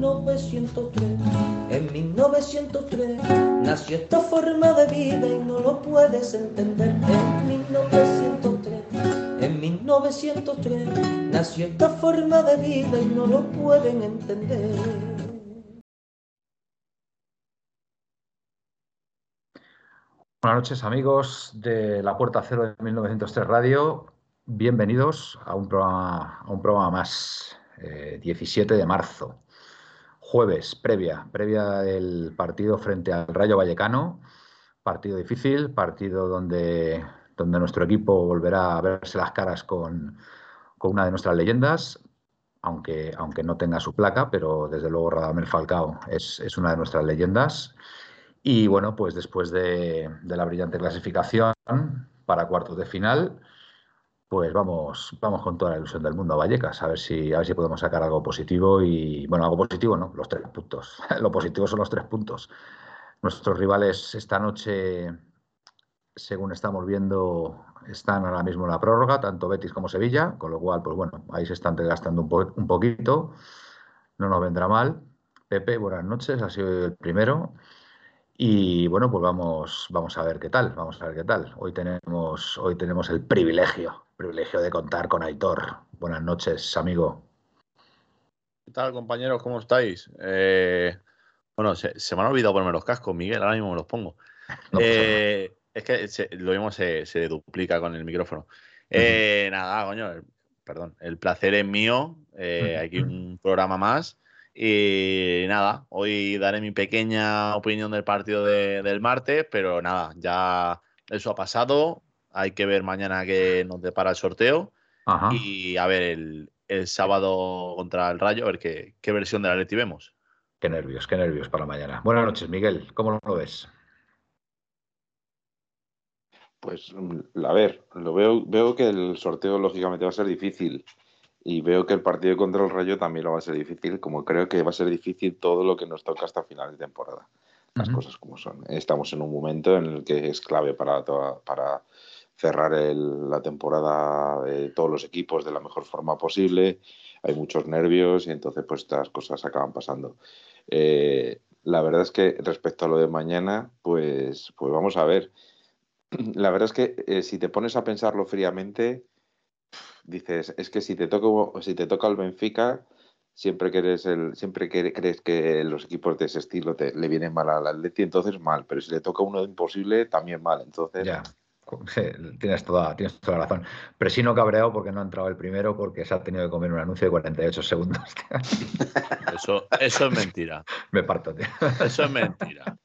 1903. En 1903 nació esta forma de vida y no lo puedes entender. En 1903, en 1903 nació esta forma de vida y no lo pueden entender. Buenas noches amigos de La Puerta Cero de 1903 Radio. Bienvenidos a un programa, a un programa más, 17 eh, de marzo, jueves, previa, previa del partido frente al Rayo Vallecano. Partido difícil, partido donde, donde nuestro equipo volverá a verse las caras con, con una de nuestras leyendas, aunque, aunque no tenga su placa, pero desde luego Radamel Falcao es, es una de nuestras leyendas. Y bueno, pues después de, la brillante clasificación para cuartos de final, pues vamos, vamos con toda la ilusión del mundo a Vallecas, a ver si, a ver si podemos sacar algo positivo y, bueno, algo positivo, ¿no? Los tres puntos. Lo positivo son los tres puntos. Nuestros rivales esta noche, según estamos viendo, están ahora mismo en la prórroga, tanto Betis como Sevilla, con lo cual, pues bueno, ahí se están desgastando un, un poquito. No nos vendrá mal. Pepe, buenas noches, ha sido el primero. Y bueno, pues vamos, vamos a ver qué tal, vamos a ver qué tal. Hoy tenemos, hoy tenemos el privilegio, privilegio de contar con Aitor. Buenas noches, amigo. ¿Qué tal, compañeros? ¿Cómo estáis? Eh, bueno, se, me han olvidado ponerme los cascos, Miguel, ahora mismo me los pongo. Eh, es que lo mismo se, duplica con el micrófono. Eh, nada, coño, perdón, el placer es mío. aquí un programa más. Y nada, hoy daré mi pequeña opinión del partido del martes, pero nada, ya eso ha pasado. Hay que ver mañana qué nos depara el sorteo. Y a ver el, sábado contra el Rayo, a ver qué, qué versión de la Leti vemos. Qué nervios, qué nervios para mañana. Buenas noches, Miguel. ¿Cómo lo ves? Pues a ver, lo veo, veo que el sorteo lógicamente va a ser difícil y veo que el partido contra el Rayo también lo va a ser difícil, como creo que va a ser difícil todo lo que nos toca hasta final de temporada. Las cosas como son. Estamos en un momento en el que es clave para, para cerrar la temporada de todos los equipos de la mejor forma posible. Hay muchos nervios y entonces pues estas cosas acaban pasando. Eh, la verdad es que respecto a lo de mañana, pues, pues vamos a ver. La verdad es que eh, si te pones a pensarlo fríamente, dices, es que si te toca, si te toca el Benfica, siempre que eres el, siempre que crees que los equipos de ese estilo te, le vienen mal al Atleti, entonces mal, pero si le toca uno imposible, también mal. Entonces. Tienes toda, tienes toda la razón. Pero sí no cabreado porque no ha entrado el primero porque se ha tenido que comer un anuncio de 48 segundos. Eso, eso es mentira. Me parto, tío. Eso es mentira.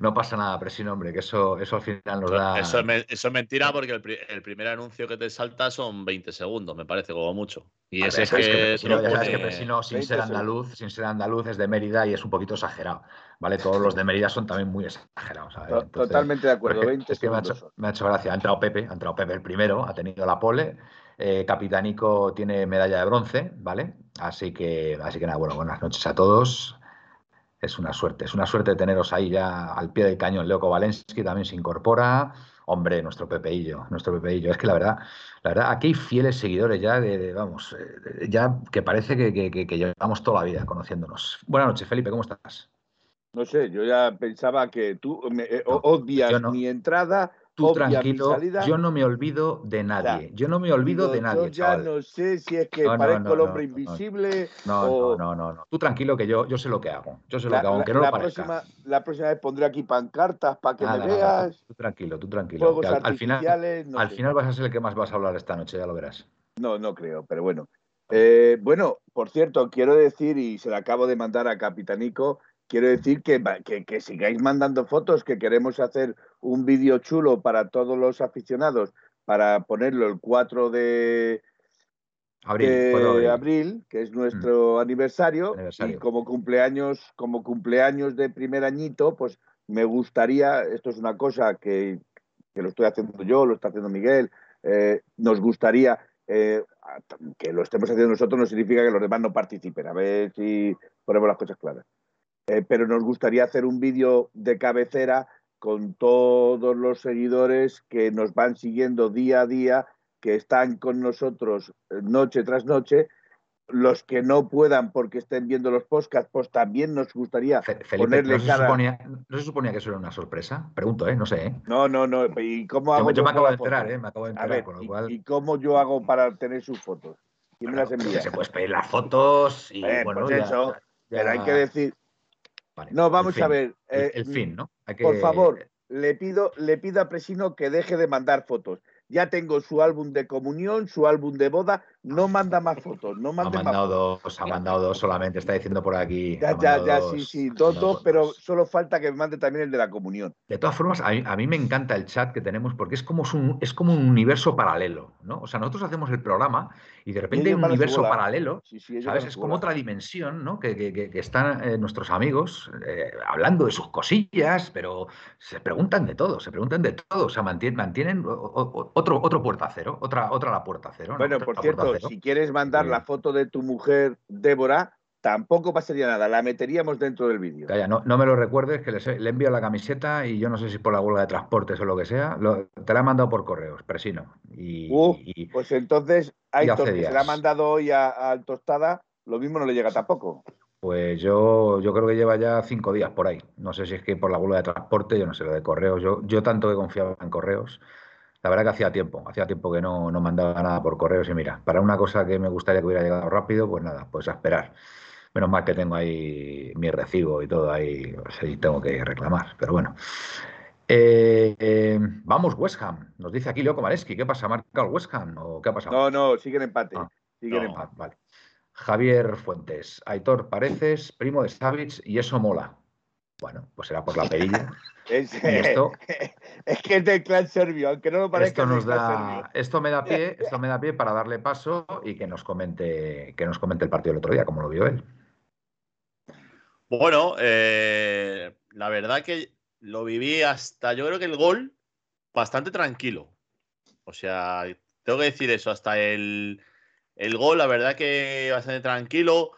No pasa nada, pero sí, hombre, que eso, eso al final nos da. Eso es, mentira porque el, primer anuncio que te salta son 20 segundos, me parece, como mucho. Y ese es, que. Si no, ya sabes que Presino, sin ser andaluz, sin ser andaluz, es de Mérida y es un poquito exagerado. ¿Vale? Todos los de Mérida son también muy exagerados. Totalmente de acuerdo. 20 es que me ha, hecho, me ha, hecho, gracia. Ha entrado Pepe, ha entrado Pepe el primero, ha tenido la pole. Eh, Capitánico tiene medalla de bronce, ¿vale? Así que, así que nada, bueno, buenas noches a todos es una suerte. Es una suerte teneros ahí ya al pie del cañón. Leo Valensky también se incorpora. Hombre, nuestro Pepeillo, nuestro Pepeillo. Es que la verdad, la verdad, aquí hay fieles seguidores ya de, vamos, eh, ya que parece que, llevamos toda la vida conociéndonos. Buenas noches, Felipe, ¿cómo estás? No sé, yo ya pensaba que tú me, eh, odias mi entrada Tú tranquilo, yo no me olvido de nadie. yo no me olvido de nadie. Yo ya no sé si es que parezco el hombre invisible. No, no, no, no, Tú tranquilo que yo, yo sé lo que hago. Yo sé lo que hago, aunque no la lo parezca. Próxima, la próxima vez pondré aquí pancartas para que me veas. tú tranquilo, tú tranquilo. al, final, al final vas a ser el que más vas a hablar esta noche, ya lo verás. No, no creo, pero bueno. Eh, bueno, por cierto, quiero decir, y se lo acabo de mandar a Capitanico, quiero decir que, que, sigáis mandando fotos, que queremos hacer un vídeo chulo para todos los aficionados, para ponerlo el 4 de, Abril, de 4 de abril. que es nuestro aniversario, Aniversario. y como cumpleaños, como cumpleaños de primer añito, pues me gustaría, esto es una cosa que, que lo estoy haciendo yo, lo está haciendo Miguel, eh, nos gustaría eh, que lo estemos haciendo nosotros no significa que los demás no participen, a ver si ponemos las cosas claras. Eh, pero nos gustaría hacer un vídeo de cabecera con todos los seguidores que nos van siguiendo día a día, que están con nosotros eh, noche tras noche. Los que no puedan porque estén viendo los podcasts, pues también nos gustaría Fe- Felipe, ponerle ¿no se, cara. suponía, ¿no se suponía que eso era una sorpresa? Pregunto, ¿eh? No sé, ¿eh? No, no, no. ¿Y cómo hago Yo, yo me acabo enterar, ¿eh? Me acabo de enterar, ver, con lo ¿y, cual... y cómo yo hago para tener sus fotos? ¿Quién me las bueno, envía? Se puedes pedir las fotos y Eh, bueno, pues ya- eso, ya- Pero hay que decir, vale, no, vamos a ver. El, eh, el fin, ¿no? Hay Por favor, le pido, le pido a Presino que deje de mandar fotos. Ya tengo su álbum de comunión, su álbum de boda, no manda más fotos, no Ha mande más mandado dos, ha mandado dos solamente, está diciendo por aquí. Ya, ya, mandado ya, dos, sí, sí, dos, mandado dos, pero solo falta que me mande también el de la comunión. De todas formas, a mí, a mí me encanta el chat que tenemos porque es como, un, es como un universo paralelo, ¿no? O sea, nosotros hacemos el programa y de repente hay un universo paralelo, Sí, sí, ¿sabes? Es como otra dimensión, ¿no? Que, que- que- están eh, nuestros amigos eh, hablando de sus cosillas, pero se preguntan de todo, se preguntan de todo, o sea, mantienen, mantienen otro, otro puerta cero, otra, otra la puerta cero. ¿no? Bueno, Otra por puerta si quieres mandar la foto de tu mujer, Débora, tampoco pasaría nada, la meteríamos dentro del vídeo. Calla, no, no me lo recuerdes, que les le envío la camiseta y yo no sé si por la huelga de transportes o lo que sea, lo- te la he mandado por correos, Presino. Y, Uh, y- Pues entonces, hace que se la ha mandado hoy a, al Tostada, lo mismo no le llega tampoco. pues yo, yo creo que lleva ya cinco días por ahí. No sé si es que por la huelga de transporte, yo no sé lo de correos. Yo, yo tanto que confiaba en correos. La verdad que hacía tiempo, hacía tiempo que no, no mandaba nada por correos y mira, para una cosa que me gustaría que hubiera llegado rápido, pues nada, pues a esperar. Menos mal que tengo ahí mi recibo y todo ahí, tengo que reclamar, pero bueno. Eh, eh, vamos, West Ham. Nos dice aquí Leo Komareski. ¿Qué pasa? ¿Ha marcado el West Ham o qué ha pasado? No, no, siguen empate. Ah, siguen no. empate. Vale. Javier Fuentes. Aitor Pareces, primo de Savage, y eso mola. Bueno, pues será por la perilla. Es, esto- es que es del clan serbio, aunque no lo parezca. Esto nos da, esto me da pie, esto me da pie para darle paso y que nos comente, que nos comente el partido del otro día, como lo vio él. Bueno, eh, la verdad que lo viví hasta, yo creo que el gol, bastante tranquilo. O sea, tengo que decir eso, hasta el, el gol, la verdad que bastante tranquilo,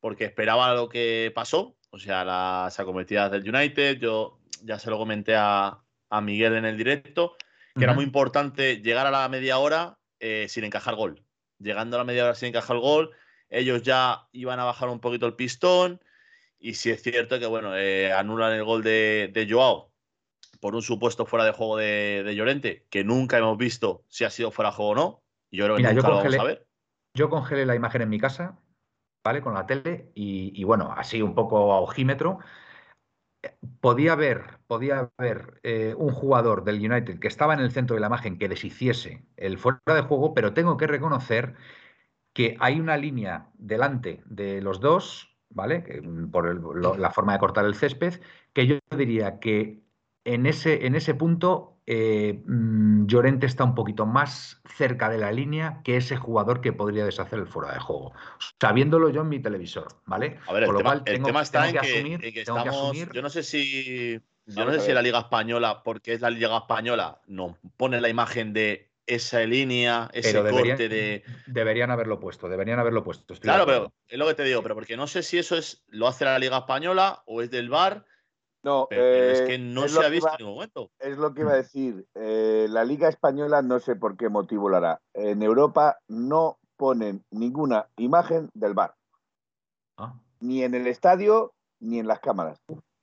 porque esperaba lo que pasó, o sea, las acometidas del United. Yo ya se lo comenté a, a Miguel en el directo, que era muy importante llegar a la media hora eh, sin encajar gol. Llegando a la media hora sin encajar gol, ellos ya iban a bajar un poquito el pistón. Y sí es cierto que, bueno, eh, anulan el gol de, de Joao por un supuesto fuera de juego de, de Llorente, que nunca hemos visto si ha sido fuera de juego o no. Yo creo que Mira, yo nunca lo vamos congelé- a ver. Yo congelé la imagen en mi casa, ¿vale? Con la tele y, y bueno, así un poco a ojímetro. Podía ver, podía ver eh, un jugador del United que estaba en el centro de la imagen que deshiciese el fuera de juego, pero tengo que reconocer que hay una línea delante de los dos, ¿vale? Mm, por la forma de cortar el césped, que yo diría que en ese, en ese punto eh, mm, Llorente está un poquito más cerca de la línea que ese jugador que podría deshacer el fuera de juego. Sabiéndolo yo en mi televisor, ¿vale? A ver, el Con lo tema, cual el tengo- tema está en que que, asumir- en que estamos. asumir- Yo no sé si. Yo no sé si la Liga Española, porque es la Liga Española, nos pone la imagen de esa línea, ese pero deberían, corte de. deberían haberlo puesto, deberían haberlo puesto. Claro, pero es lo que te digo, pero porque no sé si eso es lo hace la Liga Española o es del VAR, No, pero es eh, que no es se lo ha que visto iba- en ningún momento. Es lo que iba a decir. Eh, la Liga Española no sé por qué motivo lo hará. En Europa no ponen ninguna imagen del bar, Ah, ni en el estadio ni en las cámaras.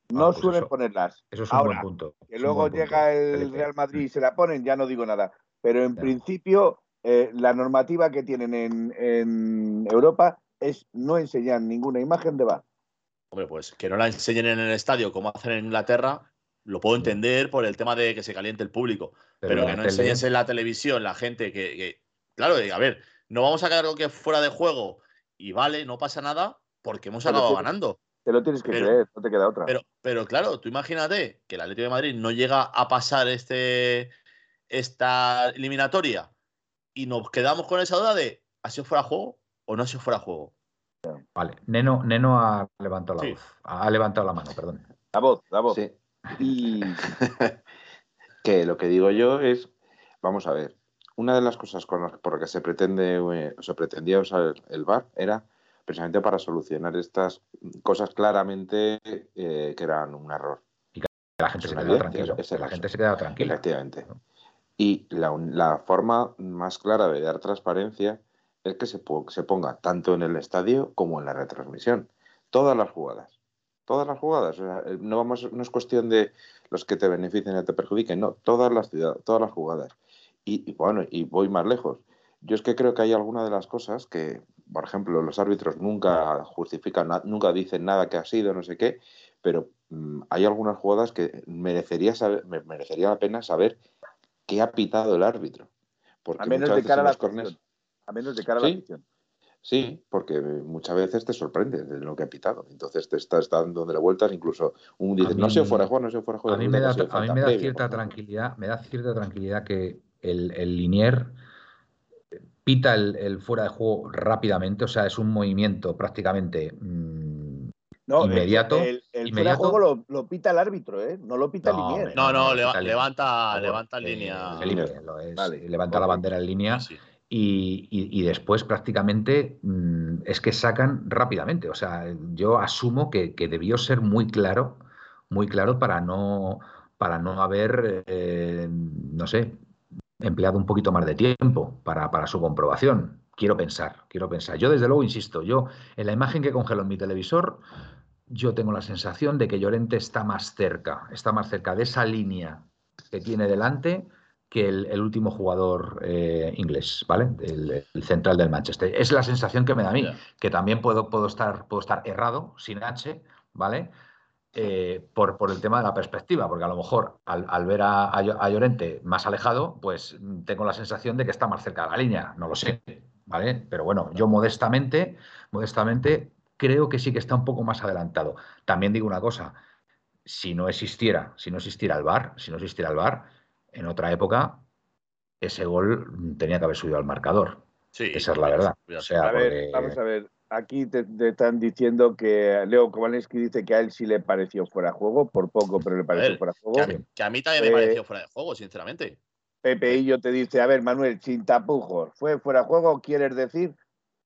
No Ah, pues suelen eso- ponerlas. eso es un Ahora, buen punto. que luego punto, llega el. Real Madrid y se la ponen, ya no digo nada. Pero en principio, eh, la normativa que tienen en, en Europa es no enseñar ninguna imagen de bar. Hombre, pues que no la enseñen en el estadio como hacen en Inglaterra, lo puedo entender por el tema de que se caliente el público. Pero, que no enseñes en la televisión la gente que, que- Claro, a ver, no vamos a quedar con que fuera de juego y vale, no pasa nada porque hemos Pero acabado ganando. Te lo tienes que Pero- creer, no te queda otra. Pero, pero claro, tú imagínate que el Atlético de Madrid no llega a pasar este, esta eliminatoria y nos quedamos con esa duda de ¿ha sido fuera de juego o no ha sido fuera de juego? Vale, Neno, Neno ha levantado la Sí. voz. Ha levantado la mano, perdón. La voz, la voz. Sí. Y que lo que digo yo es, vamos a ver, una de las cosas con las, por las que se pretende eh, se pretendía usar el VAR era precisamente para solucionar estas cosas claramente eh, que eran un error. Que la gente se Una queda evidencia, tranquila. la gente se queda tranquila. Efectivamente. Y la forma más clara de dar transparencia es que se, po- se ponga tanto en el estadio como en la retransmisión. Todas las jugadas. Todas las jugadas. O sea, eh, no, vamos, no es cuestión de los que te beneficien o te perjudiquen, no. Todas las, ciudad- todas las jugadas. Y, y bueno, y voy más lejos. Yo es que creo que hay alguna de las cosas que, por ejemplo, los árbitros nunca justifican, nunca dicen nada que ha sido, no sé qué, pero mm, hay algunas jugadas que merecería, saber, me- merecería la pena saber qué ha pitado el árbitro. Porque a menos muchas de cara a la. A menos de cara a la Sí. afición. Sí, porque muchas veces te sorprendes de lo que ha pitado. Entonces te estás dando de vueltas, incluso un dice, no sé fuera de juego, no sé fuera de juego. A mí, me da, a mí me da cierta tranquilidad, me da cierta tranquilidad que el, el linier pita el, el fuera de juego rápidamente, o sea, es un movimiento prácticamente mm, No, Inmediato, El, el fuera de juego lo, lo pita el árbitro, ¿eh? No lo pita No, el linier. No, no, levanta, levanta en línea. Es, Vale, levanta la bandera en línea sí. Y, después prácticamente mm, es que sacan rápidamente. O sea, yo asumo que, que debió ser muy claro, muy claro para no, para no haber, eh, no sé, empleado un poquito más de tiempo para, para su comprobación. Quiero pensar, quiero pensar. Yo desde luego insisto, yo en la imagen que congelo en mi televisor, yo tengo la sensación de que Llorente está más cerca, está más cerca de esa línea que tiene delante que el, el último jugador eh, inglés, ¿vale? El, el central del Manchester. Es la sensación que me da a mí, que también puedo, puedo, estar, puedo estar errado, sin H, ¿vale? Eh, por, por el tema de la perspectiva, porque a lo mejor al, al ver a, a Llo- a Llorente más alejado, pues tengo la sensación de que está más cerca de la línea, no lo sé, ¿vale? Pero bueno, yo modestamente, modestamente creo que sí que está un poco más adelantado. También digo una cosa, si no existiera, si no existiera el VAR, si no existiera el VAR, en otra época ese gol tenía que haber subido al marcador. Sí, Esa es la verdad. O sea, A ver, porque- vamos a ver. Aquí te, te están diciendo que Leo Kowalski dice que a él sí le pareció fuera de juego, por poco, pero le pareció ver, fuera de Que a, juego. mí, que a mí también me Eh, pareció fuera de juego, sinceramente. Pepe Illo te dice, a ver, Manuel, sin tapujos, ¿fue fuera de juego? ¿Quieres decir?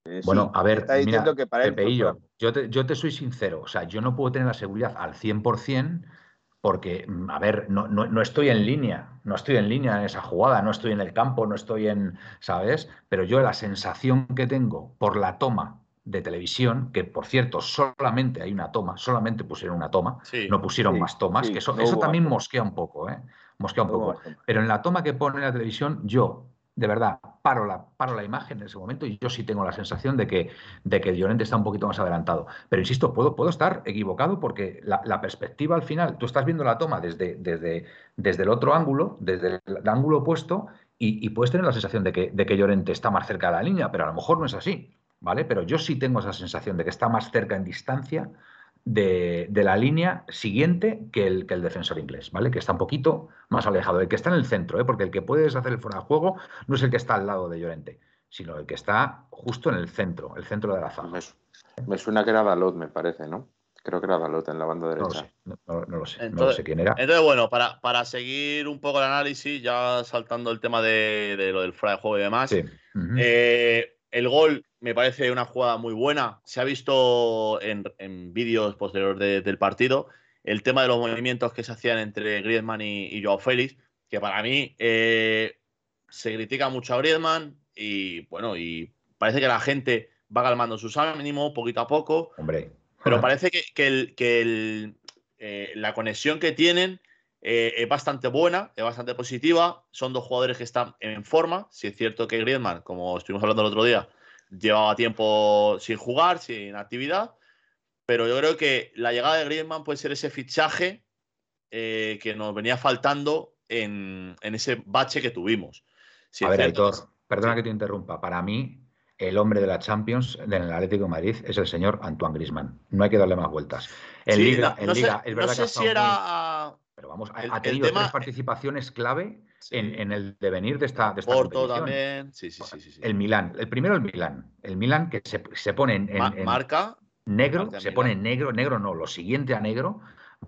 Eh, Bueno, sí, a ver, está diciendo mira, que para juego. yo te, yo te soy sincero, o sea, yo no puedo tener la seguridad al 100% porque, mm, a ver, no, no, no estoy en línea, no estoy en línea en esa jugada, no estoy en el campo, no estoy en, ¿sabes? Pero yo la sensación que tengo por la toma de televisión, que por cierto, solamente hay una toma, solamente pusieron una toma, Sí. no pusieron Sí, más tomas, sí, que eso, no eso también mosquea un poco, ¿eh? Mosquea un poco. Pero en la toma que pone la televisión, yo, de verdad, paro la, paro la imagen en ese momento y yo sí tengo la sensación de que, de que Llorente está un poquito más adelantado. Pero insisto, puedo, puedo estar equivocado porque la, la perspectiva al final, tú estás viendo la toma desde, desde, desde el otro ángulo, desde el ángulo opuesto, y, y puedes tener la sensación de que, de que Llorente está más cerca de la línea, pero a lo mejor no es así, ¿vale? Pero yo sí tengo esa sensación de que está más cerca en distancia de, de la línea siguiente que el, que el defensor inglés, ¿vale? Que está un poquito más alejado. El que está en el centro, ¿eh? Porque el que puedes hacer el fuera de juego no es el que está al lado de Llorente, sino el que está justo en el centro, el centro de la zaga. Me, su- me suena que era Dalot, me parece, ¿no? Creo que era Dalot en la banda No lo derecha. sé, no, no- no lo sé, no lo sé quién era. Entonces, bueno, para, para seguir un poco el análisis, ya saltando el tema de, de lo del fuera de juego y demás, Sí. eh, el gol me parece una jugada muy buena. Se ha visto en, en vídeos posteriores de- del partido el tema de los movimientos que se hacían entre Griezmann y, y Joao Félix, que para mí eh, se critica mucho a Griezmann y bueno, y parece que la gente va calmando sus ánimos poquito a poco. Hombre. Pero parece que, que el- que el, eh, la conexión que tienen eh, es bastante buena, es bastante positiva. Son dos jugadores que están en forma. Si es cierto que Griezmann, como estuvimos hablando el otro día, llevaba tiempo sin jugar, sin actividad. Pero yo creo que la llegada de Griezmann puede ser ese fichaje eh, que nos venía faltando en, en ese bache que tuvimos. Si a ver, cierto Aitor, perdona sí. que te interrumpa. Para mí, el hombre de la Champions del Atlético de Madrid es el señor Antoine Griezmann. No hay que darle más vueltas. En Sí, Liga, no, en no Liga sé, es no verdad sé que si estado muy- era pero vamos, ha, tenido tres participaciones clave en, el devenir de esta, de esta Porto también, sí, sí, sí, El Milán, el primero el Milán, el Milán que se, pone en, marca negro, se pone en negro, negro no, lo siguiente a negro,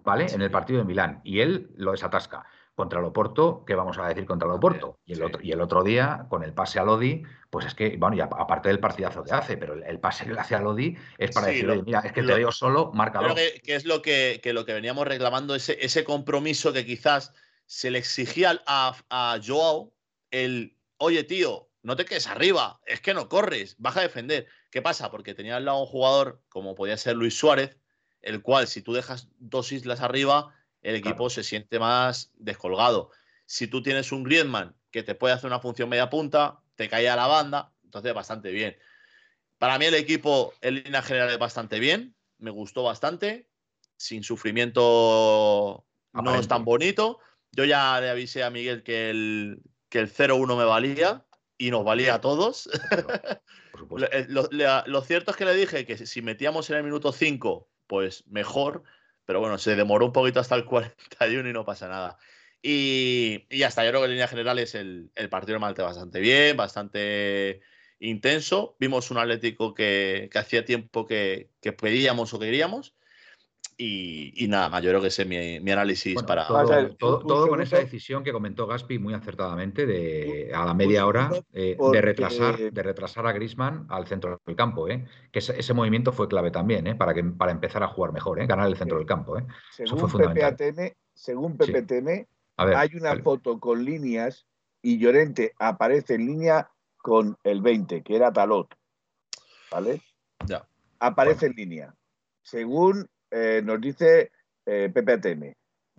¿vale? En el partido de Milán. Y él lo desatasca contra el Oporto, ¿qué vamos a decir contra el Oporto? Y el, otro, y el otro día, con el pase a Lodi, pues es que, bueno, y aparte del partidazo que hace, pero el, pase que le hace a Lodi es para decirle, mira, es que te digo solo, marca Creo que, es lo que, lo que veníamos reclamando, ese, ese compromiso que quizás se le exigía a, a Joao, el, oye, tío, no te quedes arriba, es que no corres, baja a defender. ¿Qué pasa? Porque tenía al lado un jugador como podía ser Luis Suárez, el cual si tú dejas dos islas arriba, el equipo se siente más descolgado. Si tú tienes un Griezmann que te puede hacer una función media punta, te cae a la banda, entonces bastante bien. Para mí el equipo en línea general es bastante bien, me gustó bastante, sin sufrimiento no es tan bonito. Yo ya le avisé a Miguel que el, que el 0-1 me valía y nos valía a todos. Eh, lo, cierto es que le dije que si metíamos en el minuto 5, pues mejor, pero bueno, se demoró un poquito hasta el 41 y no pasa nada. Y, ya está, yo creo que en línea general es el, partido Malte bastante bien, bastante intenso. Vimos un Atlético que, hacía tiempo que, pedíamos o queríamos. Y, nada más, yo creo que ese es mi, análisis para. Todo, con esa decisión que comentó Gaspi muy acertadamente de a la media hora eh, de, retrasar, de retrasar a Grisman al centro del campo, ¿eh? que ese, movimiento fue clave también ¿eh? para, que, para empezar a jugar mejor, ¿eh? ganar el centro del campo. ¿eh? Según PPATM, según PPTM, hay una foto con líneas y Llorente aparece en línea con el 20, que era Talot. ¿Vale? Ya. Aparece en línea. Según eh, nos dice eh, PPTM.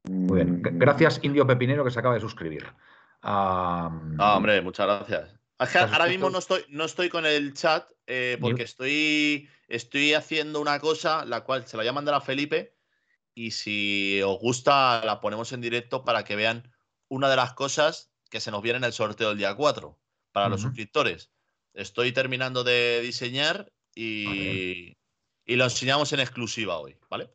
Muy bien. Mm. Gracias, Indio Pepinero, que se acaba de suscribir. ah, hombre, muchas gracias. ahora mismo no estoy, no estoy con el chat eh, porque estoy, estoy haciendo una cosa, la cual se la voy a mandar a Felipe. Y si os gusta, la ponemos en directo para que vean una de las cosas que se nos viene en el sorteo del día 4 para los suscriptores. Estoy terminando de diseñar y, y lo enseñamos en exclusiva hoy, ¿vale?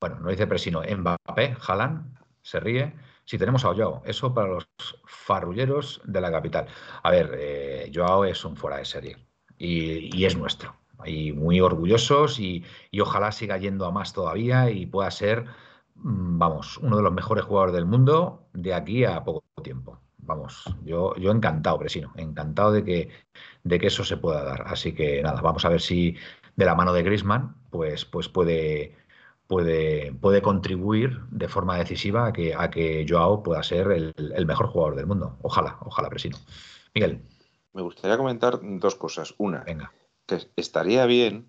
Bueno, no dice Presino, Mbappé, Jalan, se ríe. Si tenemos a Joao, eso para los farrulleros de la capital. A ver, eh, Joao es un fuera de serie y, es nuestro. Y muy orgullosos y, ojalá siga yendo a más todavía y pueda ser, mm, vamos, uno de los mejores jugadores del mundo de aquí a poco tiempo. Vamos, yo, yo encantado, Presino, encantado de que, de que eso se pueda dar. Así que nada, vamos a ver si, de la mano de Grisman, pues, pues puede, puede, puede contribuir de forma decisiva a que, a que Joao pueda ser el, mejor jugador del mundo. Ojalá, ojalá, Presino. Miguel. Me gustaría comentar dos cosas. Una, Venga. que estaría bien.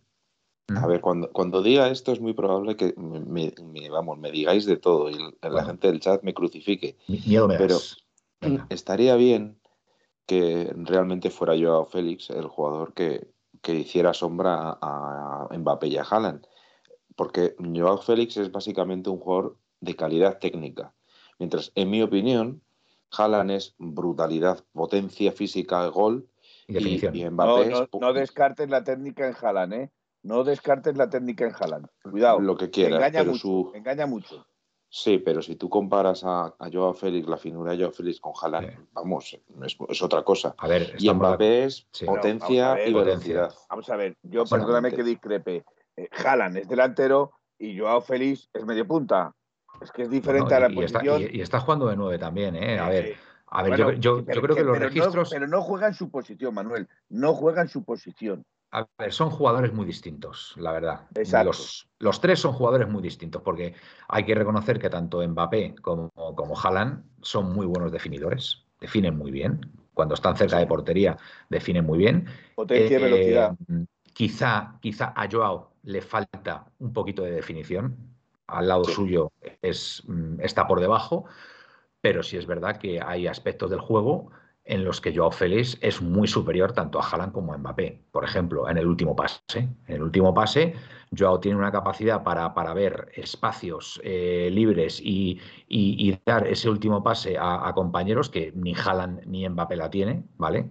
A ver, cuando, cuando diga esto es muy probable que me, vamos, me digáis de todo y la gente del chat me crucifique. Miedo me Pero estaría bien que realmente fuera Joao Félix el jugador que, que hiciera sombra a Mbappé y a Haaland. Porque Joao Félix es básicamente un jugador de calidad técnica. Mientras, en mi opinión, Haaland es brutalidad, potencia física, gol. Y, Mbappé no, no, descartes la técnica en Haaland, ¿eh? No descartes la técnica en Haaland. Cuidado. Lo que quieras. Engaña, pero mucho, su... engaña mucho. Sí, pero si tú comparas a, a Joao Félix, la finura de Joao Félix con Haaland, vamos, es, otra cosa. A ver, y Mbappé es potencia y velocidad. Vamos a ver, yo perdóname que discrepe. Eh, Haaland es delantero y Joao Félix es medio punta. Es que es diferente a la posición. y, está jugando de nueve también, ¿eh? A ver. A ver, yo, yo, creo que, los registros. pero no juega en su posición, Manuel. No juega en su posición. A ver, son jugadores muy distintos, la verdad. Los, los, tres son jugadores muy distintos, porque hay que reconocer que tanto Mbappé como, como Haaland son muy buenos definidores, definen muy bien. Cuando están cerca de portería, definen muy bien. Potencia y velocidad. Eh, quizá, quizá a Joao le falta un poquito de definición. Al lado suyo es, mm, está por debajo, pero sí es verdad que hay aspectos del juego en los que Joao Félix es muy superior tanto a Haaland como a Mbappé. Por ejemplo, en el último pase. En el último pase, Joao tiene una capacidad para, para ver espacios eh, libres y, dar ese último pase a, compañeros que ni Haaland ni Mbappé la tiene, ¿vale?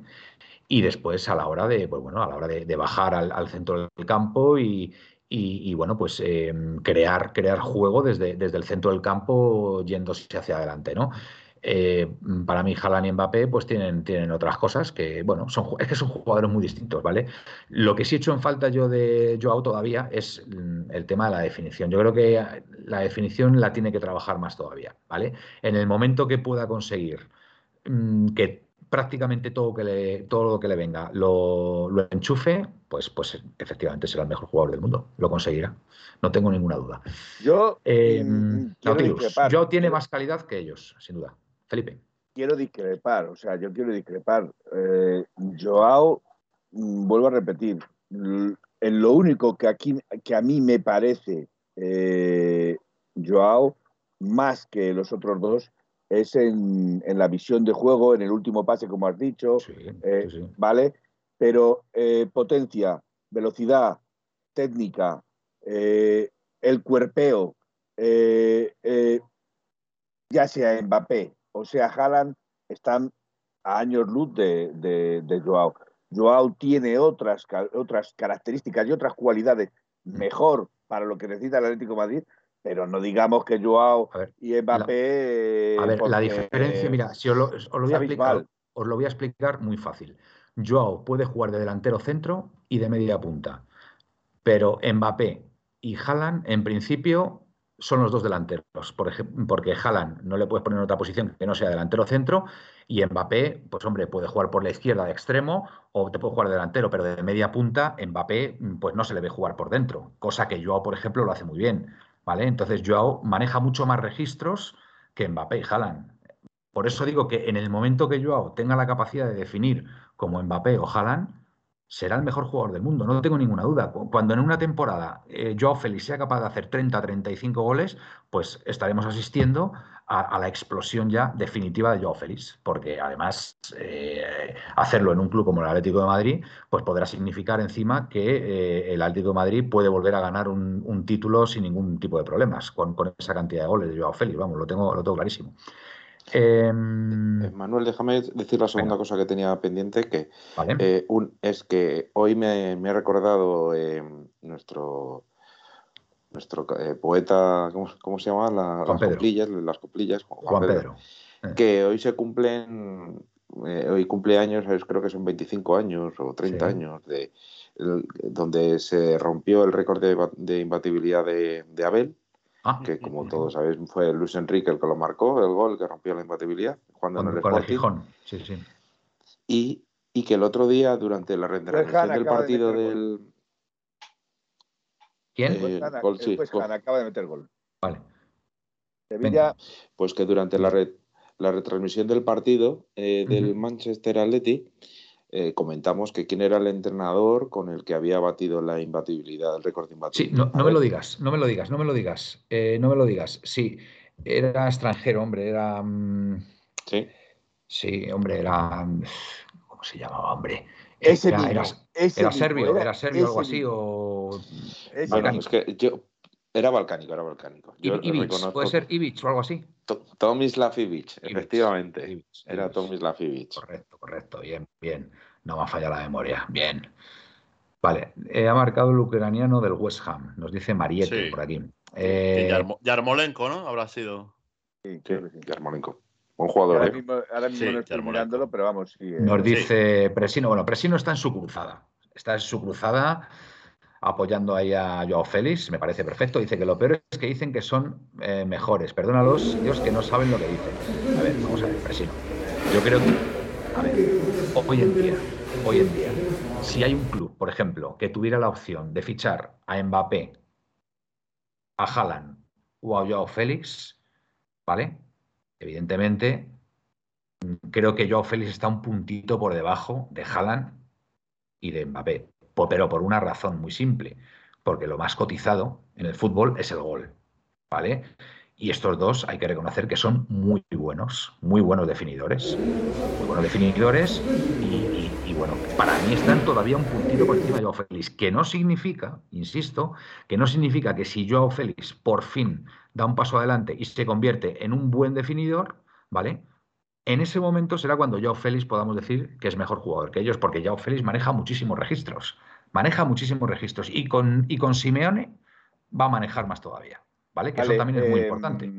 Y después a la hora de, pues bueno, a la hora de, bajar al, centro del campo y, y, bueno, pues em, crear, crear juego desde, desde el centro del campo yéndose hacia adelante, ¿no? Eh, para mí, Haaland y Mbappé, pues tienen, tienen otras cosas que, bueno, son, es que son jugadores muy distintos, ¿vale? Lo que sí he hecho en falta yo de Joao todavía es mm, el tema de la definición. Yo creo que la definición la tiene que trabajar más todavía, ¿vale? En el momento que pueda conseguir mm, que prácticamente todo, que le, todo lo que le venga lo, enchufe, pues, pues efectivamente será el mejor jugador del mundo. Lo conseguirá. No tengo ninguna duda. Yo, eh, Joao tiene más calidad que ellos, sin duda. Felipe. Quiero discrepar, o sea, yo quiero discrepar. Eh, Joao, mm, vuelvo a repetir, en lo único que, aquí, que a mí me parece eh, Joao, más que los otros dos, es en, la visión de juego, en el último pase, como has dicho, eh, ¿vale? Pero potencia, velocidad, técnica, el cuerpeo, ya sea Mbappé, o sea, Haaland están a años luz de, Joao. Joao tiene otras, otras características y otras cualidades mejor para lo que necesita el Atlético Madrid, pero no digamos que Joao y Mbappé. a ver, la diferencia, mira, si os lo, voy a explicar, os lo voy a explicar muy fácil. Joao puede jugar de delantero centro y de media punta, pero Mbappé y Haaland, en principio, son los dos delanteros, por ejemplo, porque Haaland no le puedes poner en otra posición que no sea delantero centro y Mbappé, pues hombre, puede jugar por la izquierda de extremo o te puede jugar delantero, pero de media punta Mbappé pues no se le ve jugar por dentro, cosa que Joao, por ejemplo, lo hace muy bien, ¿vale? Entonces Joao maneja mucho más registros que Mbappé y Haaland. Por eso digo que en el momento que Joao tenga la capacidad de definir como Mbappé o Haaland, será el mejor jugador del mundo, no tengo ninguna duda. Cuando en una temporada eh, Joao Félix sea capaz de hacer 30, 35 goles, pues estaremos asistiendo a, la explosión ya definitiva de Joao Félix, porque además eh, hacerlo en un club como el Atlético de Madrid, pues podrá significar encima que eh, el Atlético de Madrid puede volver a ganar un, título sin ningún tipo de problemas con, con, esa cantidad de goles de Joao Félix, vamos, lo tengo, lo tengo clarísimo. Em, eh, Manuel, déjame decir la segunda cosa que tenía pendiente, que eh, es que hoy me, ha recordado em, nuestro nuestro eh, poeta, ¿cómo, se llama? las, coplillas, las coplillas, Juan, Pedro, que hoy se cumplen, hoy cumpleaños, creo que son 25 años o 30 años, de, donde se rompió el récord de, imbatibilidad de Abel Ah. que como todos sabéis fue Luis Enrique el que lo marcó, el gol que rompió la imbatibilidad cuando, en el Sporting. Sí, sí. Y, y, que el otro día, durante la retransmisión del partido del... ¿Quién? Eh, pues acaba de meter gol. Vale. Sevilla... Pues que durante la, la retransmisión del partido eh, del Manchester Athletic eh, comentamos que quién era el entrenador con el que había batido la imbatibilidad, el récord de imbatibilidad. Sí, no, me lo digas, no me lo digas, no me lo digas, eh, no me lo digas. Sí, era extranjero, hombre, era. Mm, sí. Sí, hombre, era. ¿Cómo se llamaba, hombre? Ese era, mismo, era, era serbio, era, serbio, algo así, o. es que yo. Era balcánico, era balcánico. puede ser Ivic o algo así. Tomislav Ivic, efectivamente. Era Tomislav Ivic. Correcto, correcto, bien, bien. No me ha fallado la memoria, bien. Vale, ha marcado el ucraniano del West Ham, nos dice Mariette por aquí. Eh... Yarmolenko, ¿no? Habrá sido. Sí, sí, Yarmolenko. Un jugador. Ahora mismo, ahora mismo no estoy mirándolo, pero vamos. Sí, eh. Nos dice Presino. Bueno, Presino está en su cruzada. Está en su cruzada apoyando ahí a Joao Félix, me parece perfecto. Dice que lo peor es que dicen que son eh, mejores. Perdónalos, ellos que no saben lo que dicen. A ver, vamos a ver, Presino. Yo creo que, a ver, hoy en día, hoy en día, si hay un club, por ejemplo, que tuviera la opción de fichar a Mbappé, a Haaland o a Joao Félix, ¿vale? Evidentemente, creo que Joao Félix está un puntito por debajo de Haaland y de Mbappé pero por una razón muy simple, porque lo más cotizado en el fútbol es el gol, ¿vale? Y estos dos hay que reconocer que son muy buenos, muy buenos definidores, muy buenos definidores y, bueno, para mí están todavía un puntito por encima de Joao Félix, que no significa, insisto, que no significa que si Joao Félix por fin da un paso adelante y se convierte en un buen definidor, ¿vale? En ese momento será cuando Joao Félix podamos decir que es mejor jugador que ellos, porque Joao Félix maneja muchísimos registros. Maneja muchísimos registros y con, y con Simeone va a manejar más todavía, ¿vale? Que eso también es muy eh, importante.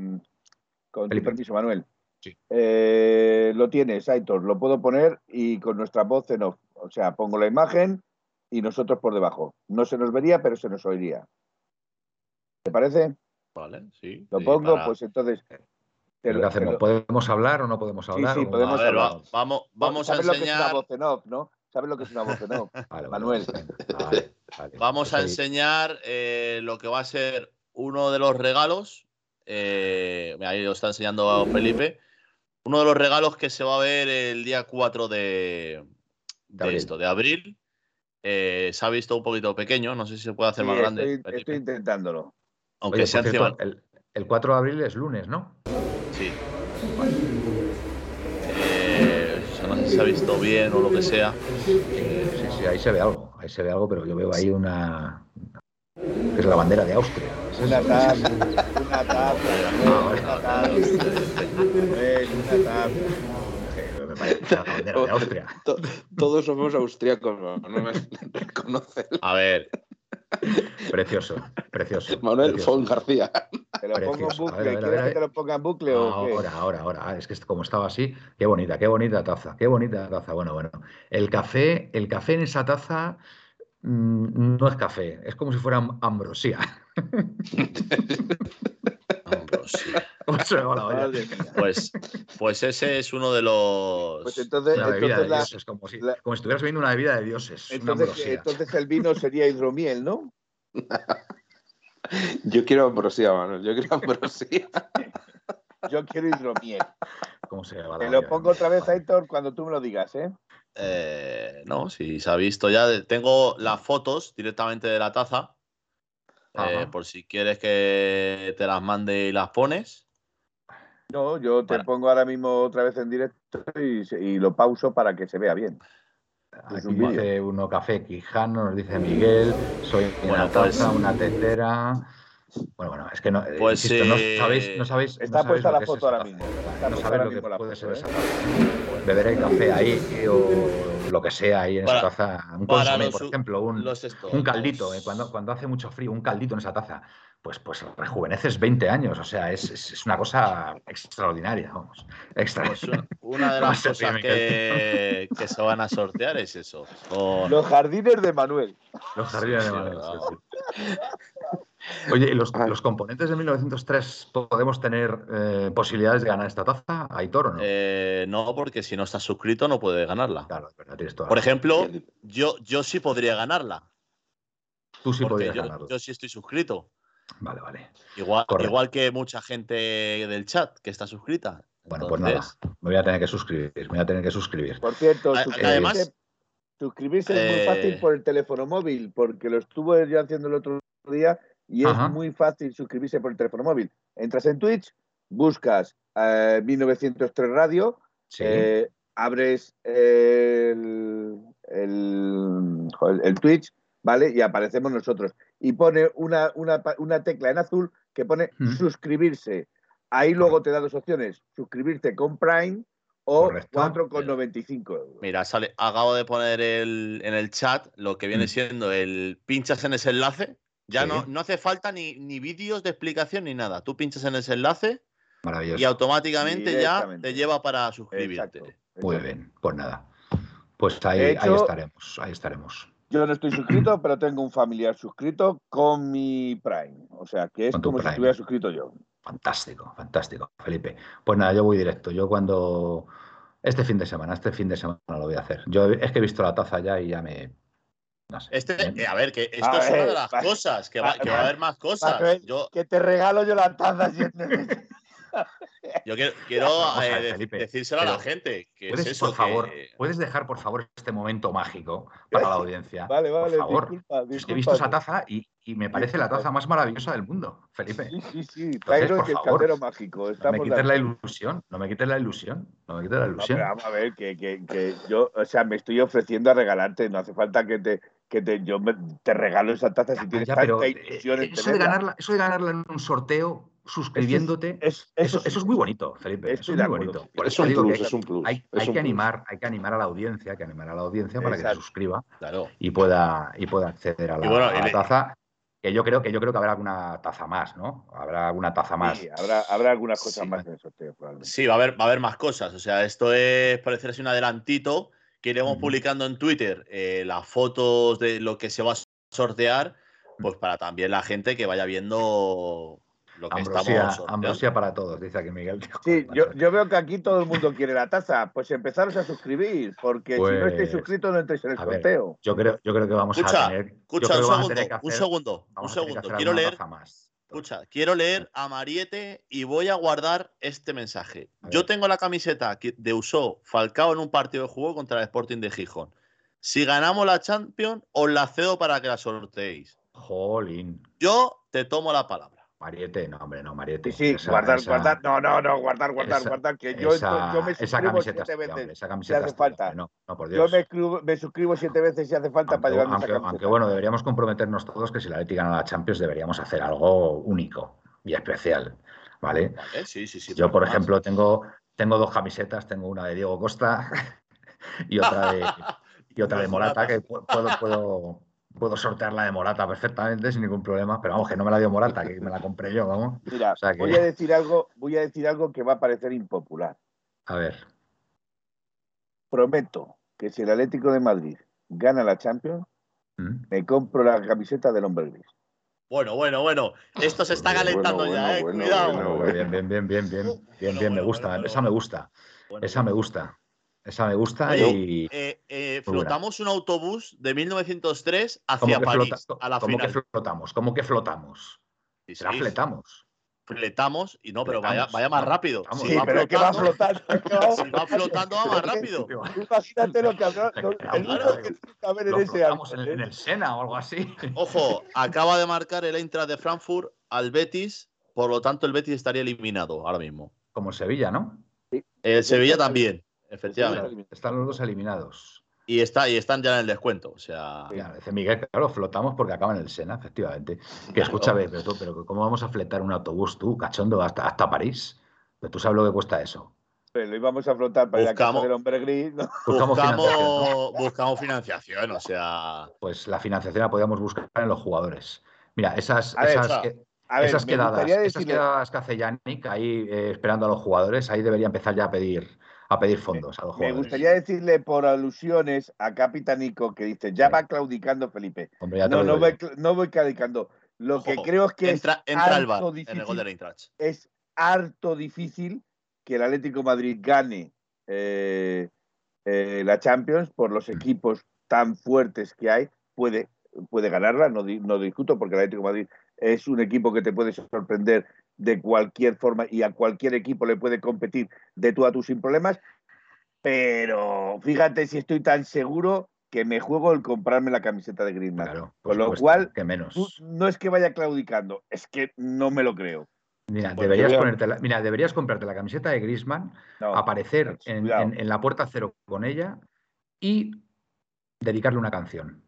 Con tu permiso, Manuel. Sí. Eh, lo tienes, Aitor, lo puedo poner y con nuestra voz en off. O sea, pongo la imagen y nosotros por debajo. No se nos vería, pero se nos oiría. ¿Te parece? Vale, sí. Lo sí, pongo, para- pues entonces. Te ¿Qué lo- te hacemos? lo- ¿Podemos hablar o no podemos Sí, hablar? sí, O- podemos A ver, va- hablar. vamos, vamos a ¿Sabes lo que es una enseñar. voz en off, no? ¿Sabes lo que es una voz en off? Vale, Manuel. vale, vale. Vamos a Pues enseñar eh, lo que va a ser uno de los regalos. eh, ahí lo está enseñando Felipe. Uno de los regalos que se va a ver el día 4 de, de abril. esto, de abril. Eh, se ha visto un poquito pequeño, no sé si se puede hacer Sí, más grande. estoy, Felipe. estoy intentándolo. Aunque Oye, sea cierto, el, el 4 de abril es lunes, ¿no? Sí. Eh, o sea, no sé si se ha visto bien o lo que sea. Sí, sí, ahí se ve algo, ahí se ve algo, pero yo veo ahí una... que es la bandera de Austria. ¿Es Una taza, una Manuel, una taza. Manuel, una taza. Me parece la bandera de Austria. To- Todos somos austriacos, no me reconoce. A ver, Precioso, precioso. Manuel precioso. Fon García. ¿Te lo pongo en. A bucle? ver, a ver, a ¿Quieres ver. que te lo ponga en bucle o qué? Ahora, ahora, ahora. Ah, Es que como estaba así, qué bonita, qué bonita taza, qué bonita taza. Bueno, bueno. El café, el café en esa taza mm, no es café, es como si fuera am- ambrosía. Ambrosía. ¿Cómo se me va la olla? Madre mía. Pues, pues ese es uno de los. Pues entonces, Una bebida de entonces, la- dioses, como si, la- como si estuvieras bebiendo una bebida de dioses. entonces, entonces el vino sería hidromiel, ¿no? Yo quiero ambrosía, Manuel. Yo quiero ambrosía. Yo quiero hidromiel. ¿Cómo se la Te lo pongo otra vez, Aitor, cuando tú me lo digas, ¿eh? Eh, no, si se ha visto ya. Tengo las fotos directamente de la taza. Eh, por si quieres que te las mande y las pones. No, yo te Bueno. pongo ahora mismo otra vez en directo y, lo pauso para que se vea bien. Aquí un dice uno café Quijano, nos dice Miguel, soy Bueno, una taza, pues- una tetera. Bueno, bueno, es que no, eh, Pues, insisto, no eh, sabéis, no sabéis. no Está sabéis puesta la es foto ahora taza. mismo. No sabéis lo que puede ser esa taza. Beber el café ahí o lo que sea ahí en Para- esa taza. Un consomé, los por ejemplo, un, caldito, eh, cuando, cuando hace mucho frío, un caldito en esa taza, pues, pues rejuveneces 20 años. O sea, es, es- es una cosa extraordinaria, vamos. Extra. Pues un- una de ¿Cómo las cosas que, que se van a sortear es eso. Los jardines de Manuel. Los jardines de Manuel, sí, sí. Oye, ¿y los, los componentes de 1903 podemos tener eh, posibilidades de ganar esta taza? ¿Aitor o no? Eh, no, porque si no estás suscrito no puedes ganarla. Claro, es verdad, tienes toda la Por razón. ejemplo, yo, yo sí podría ganarla. Tú sí podrías yo, ganarlo. yo sí estoy suscrito. Vale, vale. Igual, Correcto. igual que mucha gente del chat que está suscrita. Bueno, pues nada, me voy a tener que suscribir, me voy a tener que suscribir. Por cierto, A- suscribirse, además- suscribirse es muy Eh, fácil por el teléfono móvil, porque lo estuve yo haciendo el otro día y es muy fácil suscribirse por el teléfono móvil. Entras en Twitch, buscas eh, 1903 Radio, Sí, eh, abres el, el, Twitch, ¿vale? Y aparecemos nosotros. Y pone una, una, una tecla en azul que pone Mm. suscribirse. Ahí luego te da dos opciones, suscribirte con Prime o Correcto. 4,95 euros. mira, sale, acabo de poner el, en el chat lo que viene Mm. siendo el pinchas en ese enlace. Ya Sí. no, no hace falta ni, ni vídeos de explicación ni nada. Tú pinchas en ese enlace y automáticamente ya te lleva para suscribirte. Exacto, Muy bien, pues nada. Pues ahí, ahí estaremos, ahí estaremos. Yo no estoy suscrito, pero tengo un familiar suscrito con mi Prime. O sea, que es como si estuviera suscrito yo. Fantástico, fantástico, Felipe. Pues nada, yo voy directo. Yo cuando. Este fin de semana, este fin de semana lo voy a hacer. Yo es que he visto la taza ya y ya me. No sé. Este, eh, a ver, que esto A es una de las va- cosas, que va, que va a haber más cosas. Yo, Que te regalo yo la taza yo quiero, quiero, eh, ver, de- Felipe, decírselo a la gente. Que es ¿Puedes, eso, por favor, que- puedes dejar, por favor, este momento mágico para la audiencia? Vale, vale, por favor. disculpa, Es que he disculpa. visto esa taza y, y me parece la Disculpa. taza más maravillosa del mundo, Felipe. Sí, sí, sí. Traigo por el favor, mágico. No me quites la ilusión, no me quites la ilusión, no me quites la No, ilusión. pero vamos a ver, que, que, que yo, o sea, me estoy ofreciendo a regalarte, no hace falta que te, que te, yo me- te regalo esa taza si Ya, tienes ya, tanta pero, eh, ilusión en eso, de ganarla, eso de ganarla en un sorteo, suscribiéndote. Es- eso, eso, eso es muy bonito, Felipe. Eso es muy bonito. Por Es eso un digo que plus, hay, es un plus. hay- es hay un que plus. animar, hay que animar a la audiencia, hay que animar a la audiencia para que se Exacto. suscriba Claro. y pueda, y pueda acceder a la, bueno, a la taza. Que yo creo que yo creo que habrá alguna taza más, ¿no? Habrá alguna taza más. Sí, habrá, habrá algunas cosas Sí. más en el sorteo, probablemente. Sí, va a haber, va a haber más cosas. O sea, esto es parecer así un adelantito que iremos publicando en Twitter eh, las fotos de lo que se va a sortear, pues para también la gente que vaya viendo lo que Ambrosía, estamos sorteando. ambrosía para todos, dice aquí Miguel. Sí, yo, yo veo que aquí todo el mundo quiere la taza. Pues empezaros a suscribir, porque si no estáis Pues, suscritos no entréis en el a ver, sorteo. Yo creo, yo creo que vamos Escucha, a tener. Escucha, un segundo, un segundo, un Quiero leer, más. Escucha, quiero leer a Mariette y voy a guardar este mensaje. Yo tengo la camiseta que- de Usó Falcao en un partido de juego contra el Sporting de Gijón. Si ganamos la Champions, os la cedo para que la sorteéis. Jolín. Yo te tomo la palabra. Mariette, no, hombre, no, Mariette. Sí, sí, Esa- guardar, esa- guardar. No, no, no, guardar, guardar, esa- guardar. Que yo, esa, yo me suscribo siete hombre, veces. esa camiseta hace es tuya, falta. hombre, No, no, por Yo me, suscribo siete veces si hace falta Aunque, para llevarme aunque- esa camiseta. aunque, bueno, deberíamos comprometernos todos que si la Leti gana la Champions deberíamos hacer algo único y especial, ¿vale? ¿Vale? Sí, sí, sí. Yo, por más. ejemplo, tengo, tengo dos camisetas, tengo una de Diego Costa y otra de, y otra de Morata, que pu- puedo, puedo, puedo sortear la de Morata perfectamente sin ningún problema, pero vamos, que no me la dio Morata, que me la compré yo, vamos. Mira, O sea que- voy a decir algo, voy a decir algo que va a parecer impopular. A ver, Prometo que si el Atlético de Madrid gana la Champions, ¿Mm? me compro la camiseta del hombre gris. Bueno, bueno, bueno. Esto se está calentando bueno, ya, eh. bueno, Cuidado. bien, bien, bien, bien, bien, bien, Bueno, bien, me gusta, bueno, esa me gusta, Bueno, esa me bueno. gusta, esa me gusta Oye, y Eh, eh, flotamos un autobús de 1903 ¿cómo hacia que, París flota- a la cómo que final. flotamos? ¿Cómo que flotamos? Sí, Será sí, fletamos. Fletamos y no, pero vaya, Fletamos. vaya más No, rápido. vamos. Si Sí, va pero que va flotando- flotando. que va- Si va flotando, va más rápido. Imagínate lo que habrá. lo- el Claro. uso que necesita ver en Lo ese flotamos en, árbol, en ¿eh? el Sena o algo así. Ojo, acaba de marcar el Eintracht de Frankfurt al Betis, por lo tanto el Betis estaría eliminado ahora mismo. Como Sevilla, ¿no? El Sevilla también, efectivamente. Están los dos eliminados. Y, está, y están ya en el descuento. O sea, Ya, dice Miguel, claro, flotamos porque acaba en el Sena, efectivamente. Que escúchame, pero, tú, pero ¿cómo vamos a fletar un autobús tú, cachondo, hasta, hasta París? Pero tú sabes lo que cuesta eso. Pero lo íbamos a flotar para ir a casa Buscamos- del hombre gris. ¿no? Buscamos financiación. ¿no? buscamos, financiación. O sea, Pues la financiación la podíamos buscar en los jugadores. Mira, esas, A esas, claro. que- A ver, esas quedadas, esas decirle, quedadas que hace Yannick ahí eh, esperando a los jugadores, ahí debería empezar ya a pedir, a pedir fondos a los me jugadores. gustaría decirle por alusiones a Capitanico que dice, ya va claudicando Felipe. Hombre, No, no voy, no voy claudicando. Lo que Ojo, creo es que entra, es entra al bar harto en el difícil, es harto difícil que el Atlético de Madrid gane eh, eh, la Champions por los equipos tan fuertes que hay. Puede, puede ganarla, no, no discuto, porque el Atlético de Madrid es un equipo que te puede sorprender de cualquier forma y a cualquier equipo le puede competir de tú a tú sin problemas. Pero fíjate si estoy tan seguro que me juego el comprarme la camiseta de Griezmann. Claro, Con lo supuesto, cual, que menos. No es que vaya claudicando, es que no me lo creo. Mira, deberías yo ponerte la- mira, deberías comprarte la camiseta de Griezmann, No, aparecer pues, en, cuidado. en- en la puerta cero con ella y dedicarle una canción.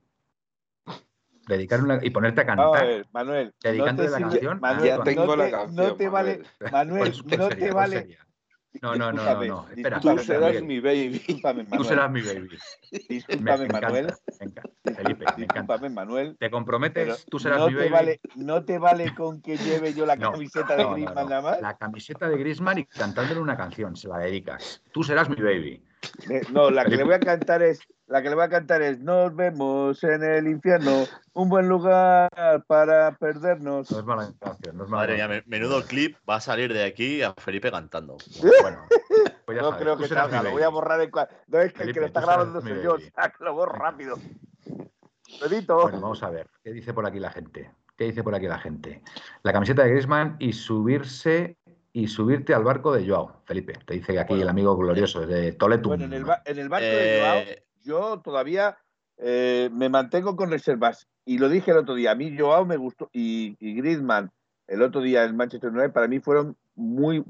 Dedicarle una- y ponerte a Vamos a cantar. ver, Manuel. Dedicándole no la te sirve- canción Manuel, Ya tengo no la te, canción, no te vale, Manuel. Manuel, ¿Cuál- cuál no sería? te ¿Cuál vale. No, no, no, no. Espera, Tú espera, serás Miguel. mi baby. Discúlpame, Tú Manuel. serás mi baby. Me, Discúlpame, me Manuel. encanta, me encanta. Felipe, me encanta. Discúlpame, Manuel. ¿Te comprometes? Pero Tú serás no mi te baby. vale, no te vale con que lleve yo la No, camiseta de no. nada más. La camiseta de Griezmann y cantándole una canción, se la dedicas. Tú serás mi baby. Eh, No, la que le voy a cantar es, la que le voy a cantar es Nos vemos en el infierno, un buen lugar para perdernos. No es mala canción, no es mala Madre mía, me- menudo clip va a salir de aquí a Felipe cantando. Bueno, pues ya no sabes, creo que salga, lo voy a borrar en cua- No es que el que lo está grabando soy yo, o sea, que lo borro rápido. Lo edito. Bueno, vamos a ver. ¿Qué dice por aquí la gente? ¿Qué dice por aquí la gente? La camiseta de Griezmann y subirse y subirte al barco de Joao. Felipe, te dice aquí Bueno. el amigo glorioso de Toletum. Bueno, en el, ba- en el barco de Joao, Eh, yo todavía eh, me mantengo con reservas. Y lo dije el otro día, a mí Joao me gustó y, y Griezmann el otro día en Manchester United para mí fueron muy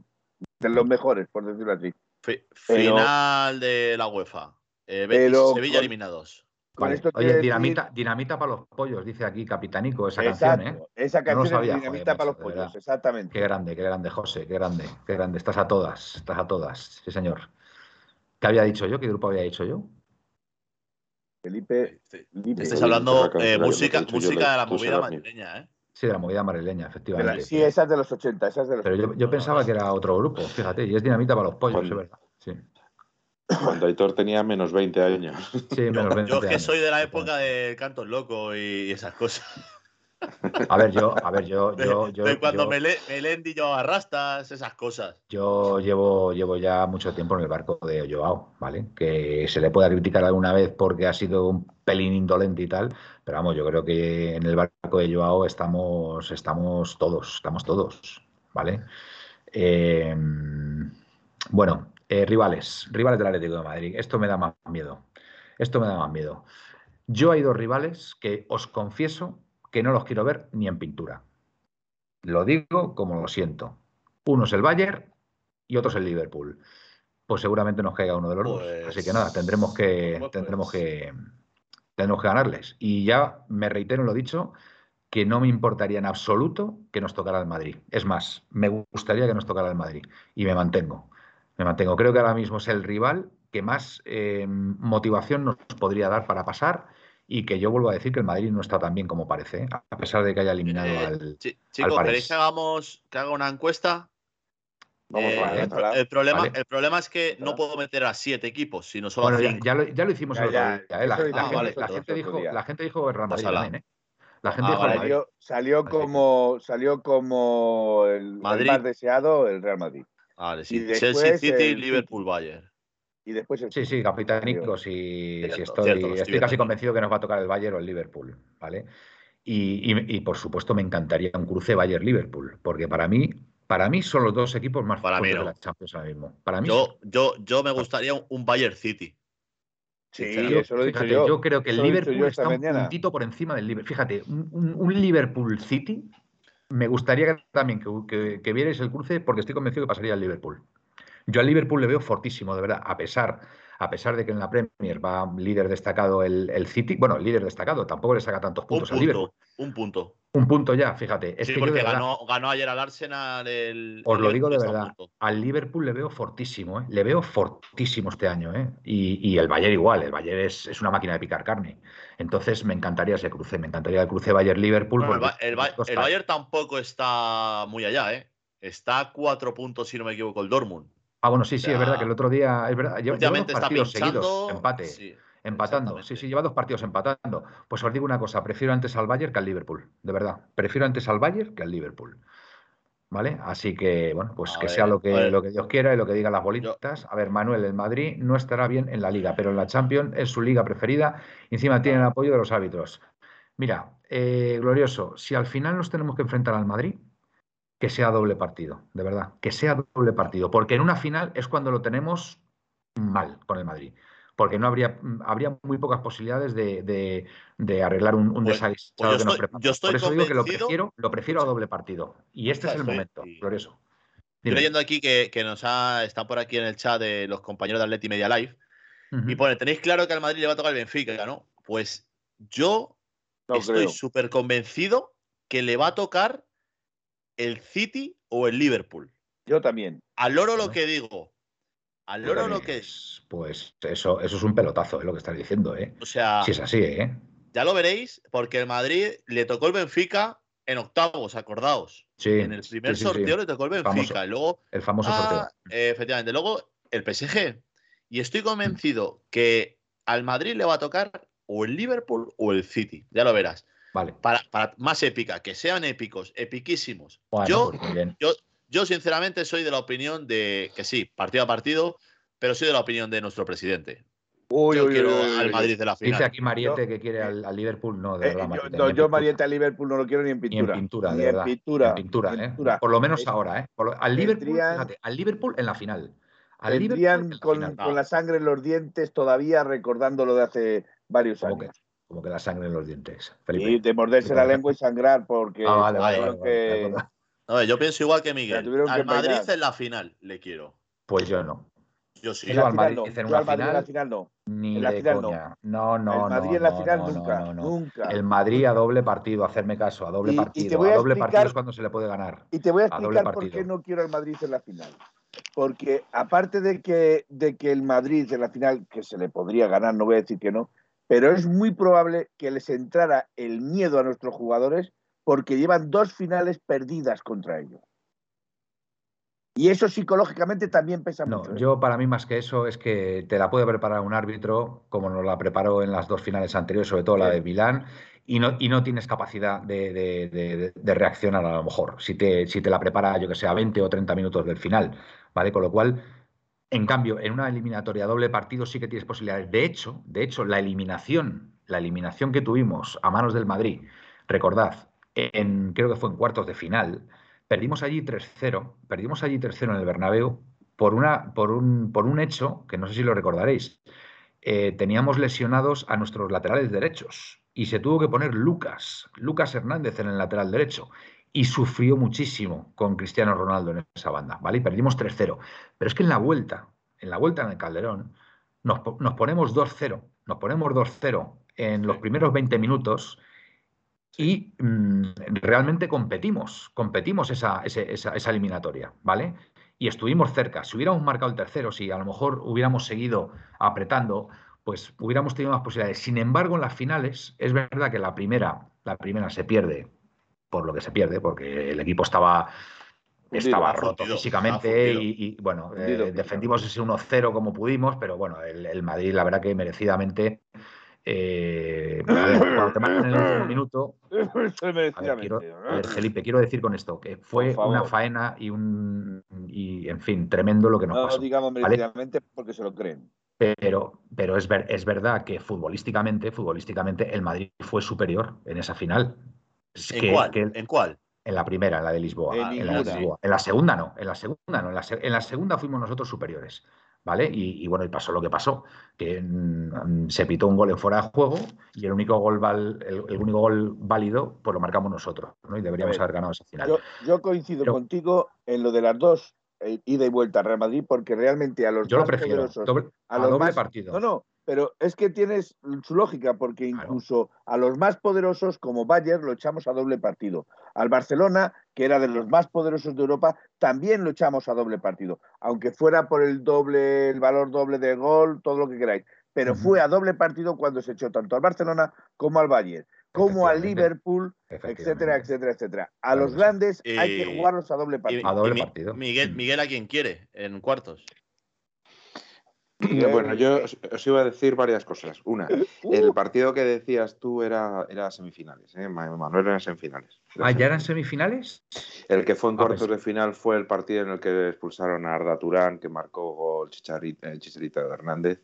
de los mejores, por decirlo así. Pero- final de la UEFA. Eh, Betis, pero Sevilla con- eliminados. con Vale. esto Oye, decir- dinamita, dinamita para los pollos, dice aquí Capitanico, esa Exacto, canción, ¿eh? Esa No canción sabía, es joder, dinamita para los pollos, verdad. exactamente. Qué grande, qué grande, José, qué grande, qué grande. Estás a todas, estás a todas, sí, señor. ¿Qué había dicho yo? ¿Qué grupo había dicho yo? Felipe, Este- Felipe. Estáis hablando eh, música, yo, música de la movida madrileña, ¿eh? Sí, de la movida madrileña, De la- efectivamente. sí, esa es de los 80, esa es de los Pero yo, yo pensaba que era otro grupo, fíjate, y es dinamita para los pollos, Cuando- es verdad. Sí, Cuando Aitor tenía menos 20 años. sí menos Yo, 20 yo es que años. soy de la época del canto loco y esas cosas. A ver, yo, a ver, yo, De, yo, yo, de cuando yo- Mele- Melendi llevaba rastas, esas cosas. yo llevo, llevo ya mucho tiempo en el barco de Joao, ¿vale? Que se le pueda criticar alguna vez porque ha sido un pelín indolente y tal, pero vamos, yo creo que en el barco de Joao estamos, estamos todos, estamos todos, ¿vale? Eh, bueno, eh, rivales, rivales del Atlético de Madrid. Esto me da más miedo. Esto me da más miedo. Yo hay dos rivales que os confieso que no los quiero ver ni en pintura. Lo digo como lo siento. Uno es el Bayern y otro es el Liverpool. Pues seguramente nos caiga uno de los dos. Así que Pues- nada, tendremos que, pues- tendremos que, tendremos que ganarles. Y ya me reitero en lo dicho, que no me importaría en absoluto que nos tocara el Madrid. Es más, me gustaría que nos tocara el Madrid. Y me mantengo. Me mantengo. Creo que ahora mismo es el rival que más eh, motivación nos podría dar para pasar y que yo vuelvo a decir que el Madrid no está tan bien como parece, ¿eh? a pesar de que haya eliminado Eh, al... chi- chicos, París. ¿queréis que hagamos que haga una encuesta? Vamos Eh, a ver, el, el problema, Vale. el problema es que no puedo meter a siete equipos, sino solo Bueno, a ya, cinco. ya lo, ya lo hicimos Ya, el otro ya, día, ¿eh? La, eso lo la hicimos gente, nosotros la el gente dijo, día. la gente dijo el Real Madrid también, ¿eh? La gente Ah, dijo el vale. Salió, como salió como el, el Madrid. más deseado, el Real Madrid. Vale, Y sí. después Chelsea City, el Liverpool, Bayern. Y después el Sí, sí, capitánico, Cierto, sí estoy, cierto, estoy casi convencido que nos va a tocar el Bayern o el Liverpool, ¿vale? Y, y- y, por supuesto me encantaría un cruce Bayern-Liverpool, porque para mí, para mí son los dos equipos más Para mí fuertes no. de la Champions ahora mismo. Para mí Yo, yo, yo me gustaría un, un Bayern City. Sí, Sinceramente. eso lo he dicho Fíjate, yo. creo que el Eso Liverpool yo está un mañana. puntito por encima del Liverpool. Fíjate, un, Liverpool City, me gustaría que también que, que, que vierais el cruce porque estoy convencido que pasaría al Liverpool. Yo al Liverpool le veo fortísimo, de verdad, a pesar, a pesar de que en la Premier va líder destacado el, el City. Bueno, el líder destacado, tampoco le saca tantos Un puntos al Liverpool. un punto. Un punto ya, fíjate. Es sí, que porque verdad, ganó, ganó ayer al Arsenal el. os el lo digo de verdad, al Liverpool le veo fortísimo, ¿eh? le veo fortísimo este año. ¿eh? Y, y el Bayern igual, el Bayern es, es una máquina de picar carne. Entonces me encantaría ese cruce, me encantaría el cruce Bayern-Liverpool. Bueno, el, el Ba- el Bayern tampoco está muy allá, ¿eh? Está a cuatro puntos, si no me equivoco, el Dortmund. Ah, bueno, sí, sí, es verdad que el otro día, es verdad, lleva, lleva dos partidos pinchando. seguidos, empate, sí, empatando. Sí, sí, lleva dos partidos empatando. Pues os digo una cosa, prefiero antes al Bayern que al Liverpool, de verdad. Prefiero antes al Bayern que al Liverpool. ¿Vale? Así que, bueno, pues A que ver, sea lo que, lo que Dios quiera y lo que digan las bolitas. A ver, Manuel, el Madrid no estará bien en la liga, pero en la Champions es su liga preferida encima tiene el apoyo de los árbitros. Mira, eh, glorioso, si al final nos tenemos que enfrentar al Madrid, que sea doble partido, de verdad, que sea doble partido, porque en una final es cuando lo tenemos mal con el Madrid, porque no habría, habría muy pocas posibilidades de, de- de arreglar un, un Pues- desaguisado pues yo que nos yo estoy Por eso digo que lo prefiero, lo prefiero a doble partido. Y este es el momento, y- glorioso. Estoy Dime. leyendo aquí que, que nos ha, está por aquí en el chat de los compañeros de Atleti Media Live. Y pone, tenéis claro que al Madrid le va a tocar el Benfica, ¿no? Pues yo No estoy súper convencido que le va a tocar el City o el Liverpool. Yo también. Al loro lo que digo. Al loro lo que. Pues, pues eso, eso es un pelotazo, es lo que estás diciendo, ¿eh? O sea, Si es así, ¿eh? ya lo veréis, porque el Madrid le tocó el Benfica en octavos, acordaos. Sí. En el primer sí, sí, sí. sorteo le tocó el Benfica. Famoso. Y luego El famoso Ah, sorteo. eh, efectivamente. Luego el PSG. Y estoy convencido que al Madrid le va a tocar o el Liverpool o el City. Ya lo verás. Vale. Para, para más épica, que sean épicos, epiquísimos. Bueno, yo, pues yo, yo, sinceramente, soy de la opinión de que sí, partido a partido, pero soy de la opinión de nuestro presidente. Uy, yo uy, quiero uy, al. Madrid de la final. Dice aquí Mariette que quiere al, al Liverpool, no, de Eh, verdad, yo, Mariette, no, ni en yo pintura. Marieta Liverpool no lo quiero ni en Ni en pintura. pintura, Ni de en verdad. pintura. En pintura, ¿eh? pintura. Por lo menos Es- ahora, ¿eh? Por lo- al Liverpool, Vendrían- fíjate, al Liverpool en la final. Al Liverpool Vendrían en la con, final. con la sangre en los dientes todavía recordando lo de hace varios Como que, años. Como que la sangre en los dientes. Felipe. Y de morderse la lengua y sangrar porque Ah, vale, vale, vale, que-. A ver, yo pienso igual que Miguel. que Al Madrid peinar. en la final le quiero. Pues yo no. Yo sí. Yo al Madrid no. en Yo una al Madrid en la final. no. Ni En la de final coña. No, no, el Madrid no, en la no, final no, no, nunca, no, no. nunca. El Madrid a doble partido, hacerme caso, a doble Y- y te partido. voy a a doble partido explicar- es cuando se le puede ganar. Y te voy a A doble explicar por qué partido. no quiero al Madrid en la final. Porque aparte de que, de que el Madrid en la final, que se le podría ganar, no voy a decir que no, pero es muy probable que les entrara el miedo a nuestros jugadores porque llevan dos finales perdidas contra ellos. Y eso psicológicamente también pesa No, mucho. ¿eh? yo para mí más que eso es que te la puede preparar un árbitro, como nos la preparó en las dos finales anteriores, sobre todo la de Milán, y no, y no tienes capacidad de, de- de- de reaccionar a lo mejor, si te, si te la prepara, yo que sé, a 20 o 30 minutos del final, ¿vale? Con lo cual, en cambio, en una eliminatoria doble partido sí que tienes posibilidades. De hecho, de hecho, la eliminación, la eliminación que tuvimos a manos del Madrid, recordad, en, creo que fue en cuartos de final, perdimos allí 3-0, perdimos allí 3-0 en el Bernabéu por, una, por, un, por un hecho que no sé si lo recordaréis. Eh, teníamos lesionados a nuestros laterales derechos y se tuvo que poner Lucas, Lucas Hernández en el lateral derecho y sufrió muchísimo con Cristiano Ronaldo en esa banda, ¿vale? Y perdimos 3-0. Pero es que en la vuelta, en la vuelta en el Calderón, nos, nos ponemos 2-0, nos ponemos 2-0 en los primeros 20 minutos y mm, realmente competimos, competimos esa, ese- esa, esa eliminatoria, ¿vale? Y estuvimos cerca. Si hubiéramos marcado el tercero, si a lo mejor hubiéramos seguido apretando, pues hubiéramos tenido más posibilidades. Sin embargo, en las finales, es verdad que la primera, la primera se pierde por lo que se pierde, porque el equipo estaba, estaba roto fundido, físicamente y, y, bueno, eh, defendimos ese 1-0 como pudimos, pero bueno, el, el Madrid, la verdad que merecidamente. eh, ver, cuando te matan en el último minuto, ver, quiero, ver, Felipe, quiero decir con esto que fue una faena y un y en fin, tremendo lo que nos No pasó. digamos ¿vale? merecidamente porque se lo creen. Pero, pero es, ver- es verdad que futbolísticamente, futbolísticamente, el Madrid fue superior en esa final. ¿En que- cuál? que- ¿En cuál? en la primera, en la de Lisboa. En en, la de. Lisboa. En la segunda no, en la segunda no. En la, se- en la segunda fuimos nosotros superiores. ¿Vale? Y, y bueno, y pasó lo que pasó, que mm, se pitó un gol en fuera de juego y el único gol val- el, el único gol válido, pues lo marcamos nosotros, ¿no? Y deberíamos ver, haber ganado esa final. Yo, yo coincido Pero- contigo en lo de las dos, eh, ida y vuelta a Real Madrid, porque realmente a los Yo lo prefiero. poderosos doble- a a los doble más- partido. No, no, pero es que tienes su lógica, porque Claro. incluso a los más poderosos, como Bayern, lo echamos a doble partido. Al Barcelona, que era de los más poderosos de Europa, también lo echamos a doble partido. Aunque fuera por el doble, el valor doble de gol, todo lo que queráis. Pero fue a doble partido cuando se echó tanto al Barcelona como al Bayern, como al. Liverpool, etcétera, etcétera, etcétera. A Claro los grandes hay que jugarlos a doble Y- partido. A doble partido. Miguel, Mm. Miguel, ¿a quién quiere en cuartos? Bueno, yo os, os iba a decir varias cosas. Una, Uh, el partido que decías tú era, era semifinales, ¿eh? Ma- Manuel era semifinales. Ah, ¿ya eran semifinales. El que fue en Ah, cuartos pues- de final fue el partido en el que expulsaron a Arda Turán, que marcó gol Chicharito, eh, Chicharito Hernández,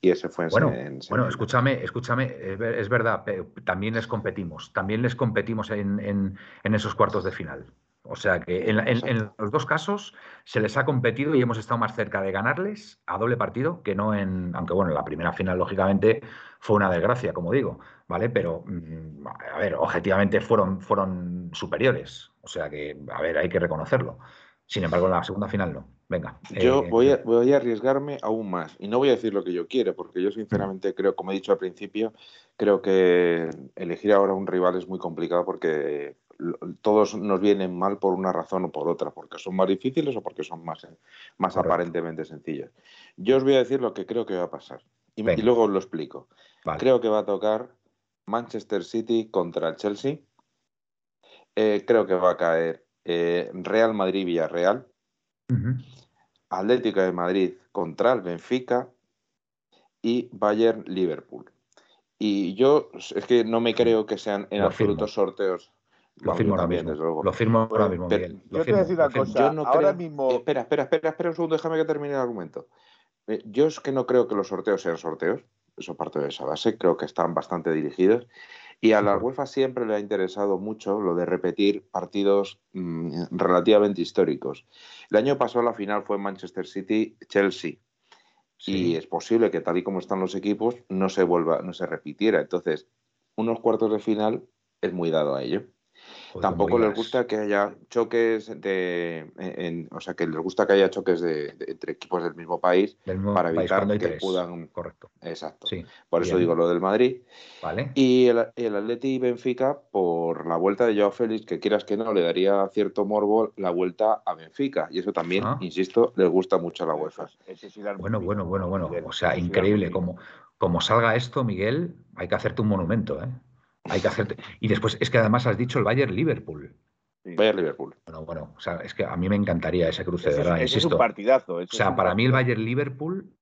y ese fue en, Bueno, en bueno, escúchame, escúchame, es, ver- es verdad, también les competimos, también les competimos en, en- en esos cuartos de final. O sea que en, en- en los dos casos se les ha competido y hemos estado más cerca de ganarles a doble partido que no en, aunque bueno, la primera final lógicamente fue una desgracia, como digo, ¿vale? Pero, mm, a ver, objetivamente fueron, fueron superiores. O sea que, a ver, hay que reconocerlo. Sin embargo, en la segunda final no. Venga. Yo eh, voy a, voy a arriesgarme aún más y no voy a decir lo que yo quiero, porque yo sinceramente creo, como he dicho al principio, creo que elegir ahora un rival es muy complicado porque todos nos vienen mal por una razón o por otra, porque son más difíciles o porque son más, más Correcto. aparentemente sencillos. Yo os voy a decir lo que creo que va a pasar y, luego os lo explico. vale. Creo que va a tocar Manchester City contra el Chelsea. Eh, creo que va a caer eh, Real Madrid-Villarreal. Atlético de Madrid contra el Benfica y Bayern Liverpool. Y yo es que no me creo que sean en Lo absoluto firmo. sorteos. Lo firmo ahora también, mismo. desde luego. Lo firmo ahora mismo, pero Miguel. Yo te voy a decir una cosa. Yo no ahora creo- mismo- Eh, espera, espera, espera, espera un segundo, déjame que termine el argumento. Eh, yo es que no creo que los sorteos sean sorteos, eso parte de esa base, creo que están bastante dirigidos. Y a la. UEFA siempre le ha interesado mucho lo de repetir partidos mm, relativamente históricos. El año pasado la final fue Manchester City-Chelsea. Sí. Y es posible que tal y como están los equipos no se vuelva, no se repitiera. Entonces, unos cuartos de final es muy dado a ello. Joder, Tampoco les gusta que haya choques de, en- o sea, que les gusta que haya choques de, de- entre equipos del mismo país Del mismo para evitar que tres. puedan. Correcto. Exacto. Sí. Por eso digo lo del Madrid. Vale. Y el, el Atleti y Benfica, por la vuelta de Joao Félix, que quieras que no, le daría cierto morbo la vuelta a Benfica. Y eso también, Ah. insisto, les gusta mucho a la UEFA. Bueno, bueno, bueno, bueno. O sea, increíble. Como, como salga esto, Miguel, hay que hacerte un monumento, ¿eh? Hay que hacerte. Y después es que además has dicho el Bayern Liverpool. Sí. Vaya Liverpool. Bueno, bueno, o sea, es que a mí me encantaría ese cruce, de verdad, ese es un partidazo. ese O sea, para mí el. Bayern Liverpool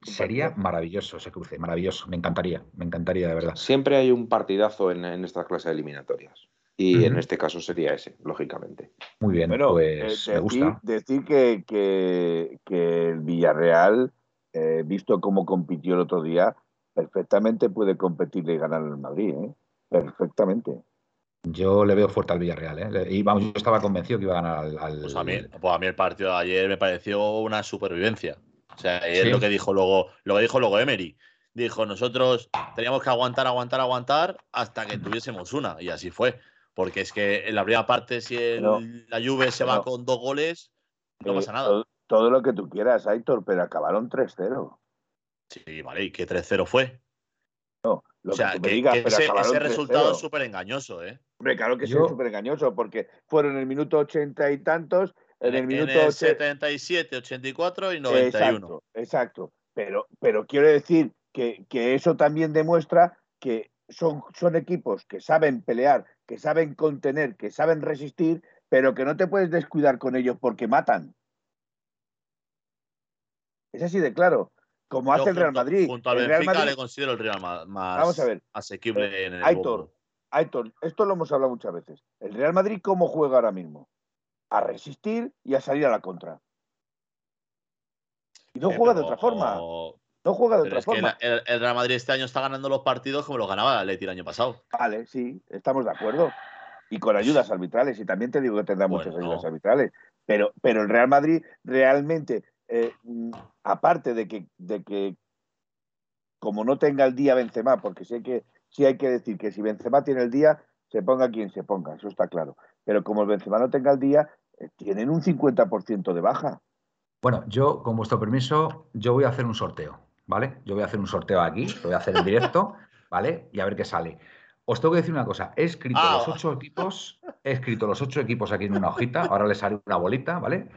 sería maravilloso ese cruce, maravilloso. Me encantaría, me encantaría de verdad. Siempre hay un partidazo en, en esta clase de eliminatorias. Y en este caso sería ese, lógicamente. Muy bien, Bueno, pues eh, me decir, gusta. decir que, que- que el Villarreal, eh, visto cómo compitió el otro día, perfectamente puede competir y ganar el Madrid. ¿eh? Perfectamente. Yo le veo fuerte al Villarreal, ¿eh? Y vamos, yo estaba convencido que iba a ganar al. al- Pues a, mí, pues a mí el partido de ayer me pareció una supervivencia. O sea, es Sí. lo que dijo luego, lo que dijo luego Emery. Dijo, nosotros teníamos que aguantar, aguantar, aguantar hasta que tuviésemos una. Y así fue. Porque es que en la primera parte, si el- Pero- la Juve se va con dos goles, no Eh, pasa nada. Todo, todo lo que tú quieras, Aitor, pero acabaron 3-0. Sí, vale, y que 3-0 fue. Lo O sea, que digas, que ese, acabaron ese 3-0. resultado es súper engañoso, ¿eh? Hombre, claro que sí, Yo- es súper engañoso, porque fueron en el minuto ochenta y tantos, en el minuto el och- 77, 84 y 91. Exacto, exacto. Pero, pero quiero decir que, que eso también demuestra que son, son equipos que saben pelear, que saben contener, que saben resistir, pero que no te puedes descuidar con ellos porque matan. Es así de claro. Como hace el Real Madrid. Junto al Real Benfica Madrid le considero el Real ma- más Vamos a ver. asequible en el Aitor, bombo. Aitor, esto lo hemos hablado muchas veces. El Real Madrid, ¿cómo juega ahora mismo? A resistir y a salir a la contra. Y no Eh, juega de otra forma. No juega de Pero otra es que forma. el, el- el Real Madrid este año está ganando los partidos como los ganaba el Atleti el año pasado. Vale, sí, estamos de acuerdo. Y con ayudas arbitrales, y también te digo que tendrá muchas Bueno. ayudas arbitrales. Pero, pero el Real Madrid realmente, eh, mm, aparte de que, de que como no tenga el día Benzema, porque sí hay, que, sí hay que decir que si Benzema tiene el día, se ponga quien se ponga, eso está claro. Pero como el Benzema no tenga el día, eh, tienen un 50% de baja. Bueno, yo, con vuestro permiso, yo voy a hacer un sorteo, ¿vale? Yo voy a hacer un sorteo aquí, lo voy a hacer en directo, ¿vale? Y a ver qué sale. Os tengo que decir una cosa, he escrito Ah. los ocho equipos, he escrito los ocho equipos aquí en una hojita, ahora les sale una bolita, ¿vale?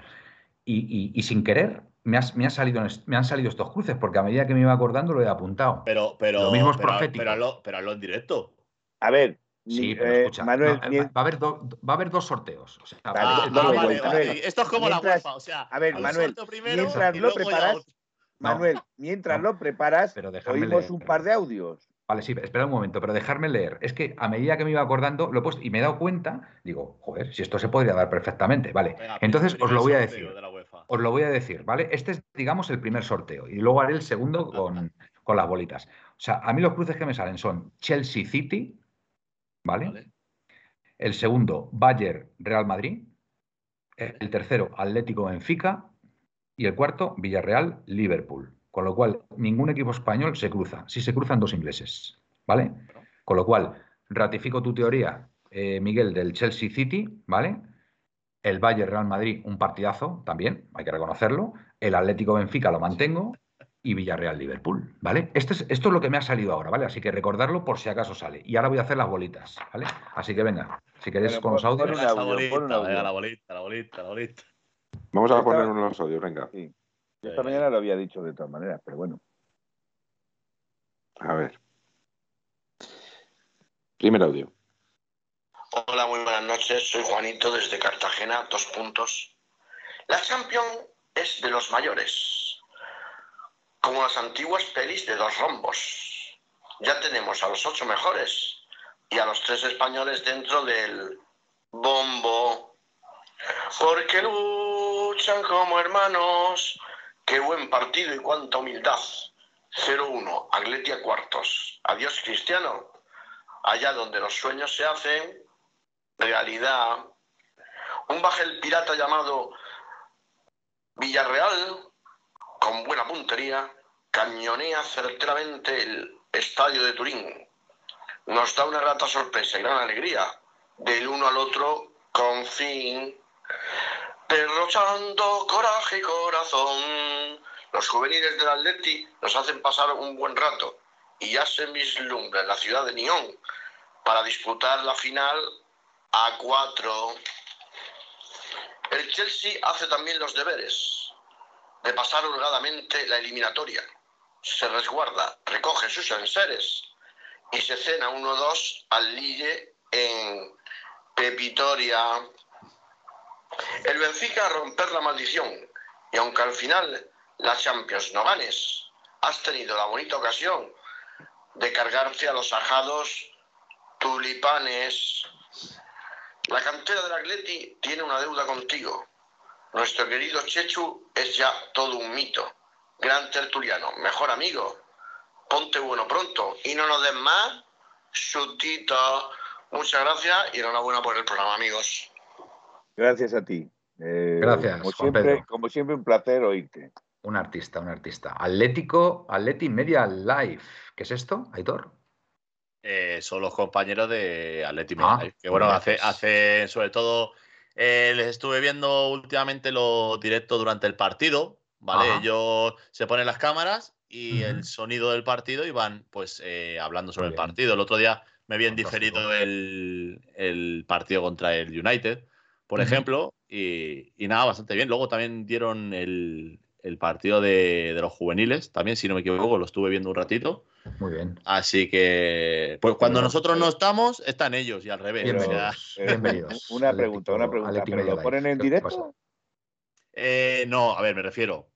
Y, y- y sin querer me, has- me, ha salido, me han salido estos cruces, porque a medida que me iba acordando lo he apuntado. Pero, pero, Lo mismo es pero, profético. pero, hazlo, pero hazlo en directo. A ver, Sí, pero eh, escucha, Manuel, no, ni- va, a haber do- va a haber dos sorteos. O sea, Ah, no, vale, vale. Esto es como mientras- la UEFA. O sea, a ver, un Manuel, sorteo primero mientras lo preparas. Manuel, mientras No. lo preparas, Pero oímos leer. un par de audios. Vale, sí, espera un momento, pero dejarme leer. Es que a medida que me iba acordando, lo he puesto y me he dado cuenta, digo, joder, si esto se podría dar perfectamente. Vale, Venga, entonces os lo voy a decir. de la UEFA. Os lo voy a decir, ¿vale? Este es, digamos, el primer sorteo y luego haré el segundo con, con las bolitas. O sea, a mí los cruces que me salen son Chelsea City, ¿vale? Vale. El segundo, Bayern Real Madrid. El tercero, Atlético Benfica. Y el cuarto, Villarreal Liverpool. Con lo cual, ningún equipo español se cruza. Sí se cruzan dos ingleses, ¿vale? Con lo cual, ratifico tu teoría, eh, Miguel, del Chelsea City, ¿vale? El Bayern Real Madrid, un partidazo también, hay que reconocerlo. El Atlético Benfica lo mantengo. Y Villarreal Liverpool, ¿vale? Esto es, esto es lo que me ha salido ahora, ¿vale? Así que recordarlo por si acaso sale. Y ahora voy a hacer las bolitas, ¿vale? Así que venga, si queréis con los audios. audio, bolita, audio. venga, la bolita, la bolita, la bolita. Vamos a poner unos audios, venga. Sí. Yo Esta mañana lo había dicho de todas maneras, pero bueno. A ver. Primer audio. Hola, muy buenas noches. Soy Juanito desde Cartagena, dos puntos. La Champions es de los mayores, como las antiguas pelis de dos rombos. Ya tenemos a los ocho mejores y a los tres españoles dentro del bombo. Porque luchan como hermanos. Qué buen partido y cuánta humildad. 0-1, Agletia cuartos. Adiós, Cristiano. Allá donde los sueños se hacen, realidad. Un bajel pirata llamado Villarreal, con buena puntería, cañonea certeramente el estadio de Turín. Nos da una grata sorpresa y gran alegría, del uno al otro con fin. Derrochando coraje y corazón, los juveniles del Atleti nos hacen pasar un buen rato y ya se vislumbra en la ciudad de Nyon para disputar la final a cuatro. El Chelsea hace también los deberes de pasar holgadamente la eliminatoria. Se resguarda, recoge sus enseres y se cena 1-2 al Lille en Pepitoria. El Benfica a romper la maldición y aunque al final la Champions no ganes, has tenido la bonita ocasión de cargarte a los ajados tulipanes. La cantera del Atleti tiene una deuda contigo. Nuestro querido Chechu es ya todo un mito. Gran tertuliano, mejor amigo. Ponte bueno pronto y no nos den más chutito. Muchas gracias y enhorabuena por el programa, amigos. Gracias a ti. Eh, Gracias, Como Juan siempre, Pedro. como siempre, un placer oírte. Un artista, un artista. Atlético, Atleti Media Live. ¿Qué es esto, Aitor? Eh, son los compañeros de Atleti Ah, que bueno, hace, hace sobre todo, eh, les estuve viendo últimamente los directos durante el partido, ¿vale? Ajá. Ellos se ponen las cámaras y el sonido del partido y van pues eh, hablando sobre el partido. El otro día me habían diferido el, el partido contra el United, por ejemplo, y, y nada, bastante bien. Luego también dieron el, el partido de, de los juveniles, también, si no me equivoco, lo estuve viendo un ratito. Muy bien. Así que, pues cuando Pero- nosotros no pero- estamos, están ellos y al revés. Bienvenidos. eh, bienvenidos. Una pregunta, una pregunta. ¿Pero lo ponen en directo? eh, no, a ver, me refiero.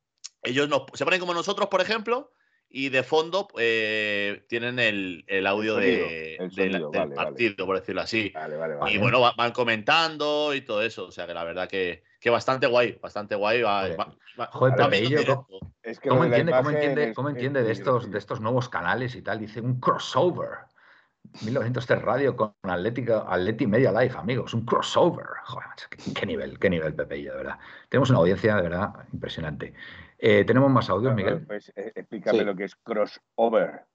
Ellos nos, se ponen como nosotros, por ejemplo, y de fondo eh, tienen el, el audio sonido, de, el de sonido, del vale, vale. partido, por decirlo así. Vale, vale, Y bueno, va- van comentando y todo eso. O sea que la verdad que, que bastante guay, bastante guay. Va, Joder. va- va- Joder, va Pepe, viendo en yo- directo. Es que ¿Cómo entiende, cómo entiende, es- cómo es entiende de, estos, de estos nuevos canales y tal? Dice un crossover. 1903 Radio con Atlética, Atleti Media Live, amigos. Un crossover. Joder, macho, qué, qué nivel, qué nivel, Pepe, de verdad. Tenemos una audiencia, de verdad, impresionante. Eh, ¿Tenemos más audios, Miguel? Pues eh, explícame Sí. lo que es crossover.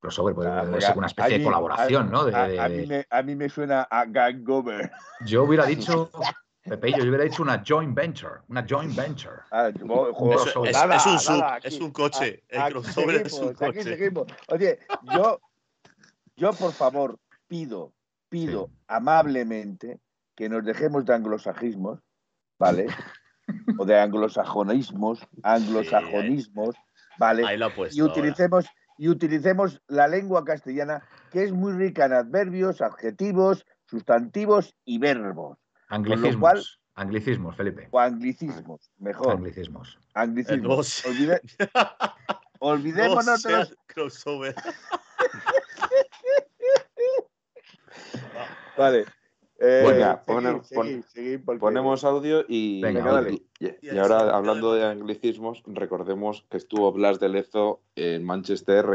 Crossover, puede Ah, ser una especie de colaboración, a- ¿no? De- a, de- a mí me, a mí me suena a gangover. Yo hubiera dicho, Pepe, yo hubiera dicho una joint venture, una joint venture. Ah, Eso es, nada, es un sub, nada, es aquí- un coche. a- El es un coche. seguimos. Oye, yo, yo por favor pido, pido Sí. amablemente que nos dejemos de anglosajismos, ¿vale? o de anglosajonismos, anglosajonismos, ¿vale? Ahí lo ha puesto. y ahora. utilicemos y utilicemos la lengua castellana que es muy rica en adverbios, adjetivos, sustantivos y verbos Anglicismos. cual- Anglicismos, Felipe. o anglicismos, mejor, Anglicismos. anglicismos. Sé. Olvide- No olvidémonos de los crossover. Vale. Eh, Venga, pone- porque- Ponemos audio y, Venga, y- dale. y- y Y ahí ahora hablando de anglicismos, recordemos que estuvo Blas de Lezo en Manchester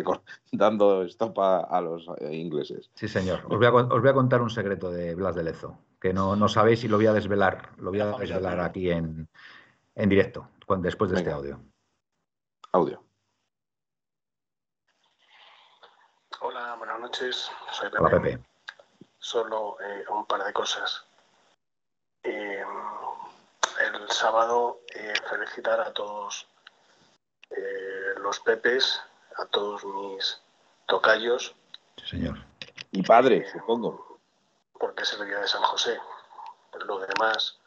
dando stop a, los eh, ingleses. Sí, señor. Os voy, a, con- os voy a contar un secreto de Blas de Lezo, que no, no sabéis y lo voy a desvelar. Lo voy a desvelar aquí en, en directo, cuando, después de este audio. Audio. Hola, buenas noches. Soy Pepe. Hola, Pepe. Solo eh, un par de cosas. Eh, el sábado eh, felicitar a todos eh, los Pepes, a todos mis tocayos, Sí, señor. Y padre, supongo. porque es el día de San José. Lo demás